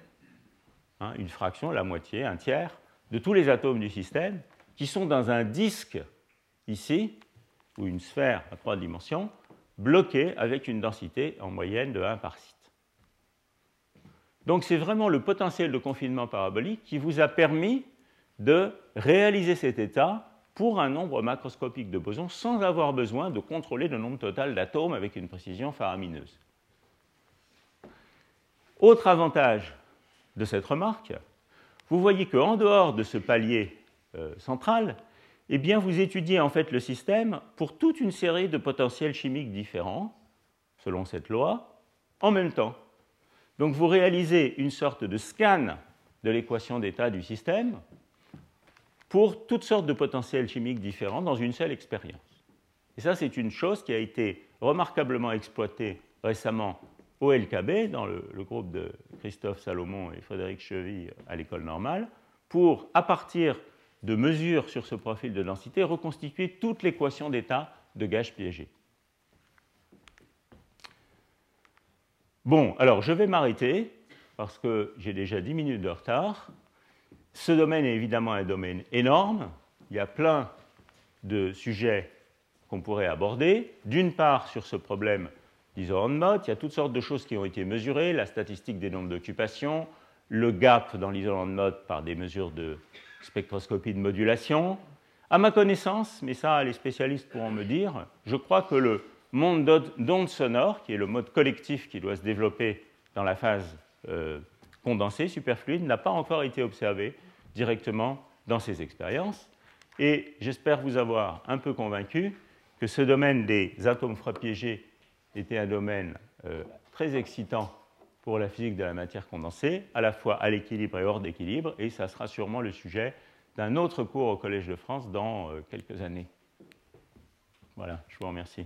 hein, une fraction, la moitié, un tiers, de tous les atomes du système qui sont dans un disque ici, ou une sphère à trois dimensions, bloquée avec une densité en moyenne de 1 par site. Donc c'est vraiment le potentiel de confinement parabolique qui vous a permis de réaliser cet état pour un nombre macroscopique de bosons sans avoir besoin de contrôler le nombre total d'atomes avec une précision faramineuse. Autre avantage de cette remarque, vous voyez qu'en dehors de ce palier euh, central, eh vous étudiez en fait le système pour toute une série de potentiels chimiques différents, selon cette loi, en même temps. Donc vous réalisez une sorte de scan de l'équation d'état du système pour toutes sortes de potentiels chimiques différents dans une seule expérience. Et ça, c'est une chose qui a été remarquablement exploitée récemment au LKB, dans le, groupe de Christophe Salomon et Frédéric Chevy à l'école normale, pour, à partir de mesures sur ce profil de densité, reconstituer toute l'équation d'état de gage piégé. Bon, alors je vais m'arrêter parce que j'ai déjà 10 minutes de retard. Ce domaine est évidemment un domaine énorme. Il y a plein de sujets qu'on pourrait aborder. D'une part, sur ce problème mode, il y a toutes sortes de choses qui ont été mesurées, la statistique des nombres d'occupation, le gap dans l'isolant de mode par des mesures de spectroscopie de modulation. À ma connaissance, mais ça les spécialistes pourront me dire, je crois que le monde d'ondes sonores, qui est le mode collectif qui doit se développer dans la phase euh, condensée, superfluide, n'a pas encore été observé directement dans ces expériences. Et j'espère vous avoir un peu convaincu que ce domaine des atomes piégés était un domaine euh, très excitant pour la physique de la matière condensée, à la fois à l'équilibre et hors d'équilibre, et ça sera sûrement le sujet d'un autre cours au Collège de France dans euh, quelques années. Voilà, je vous remercie.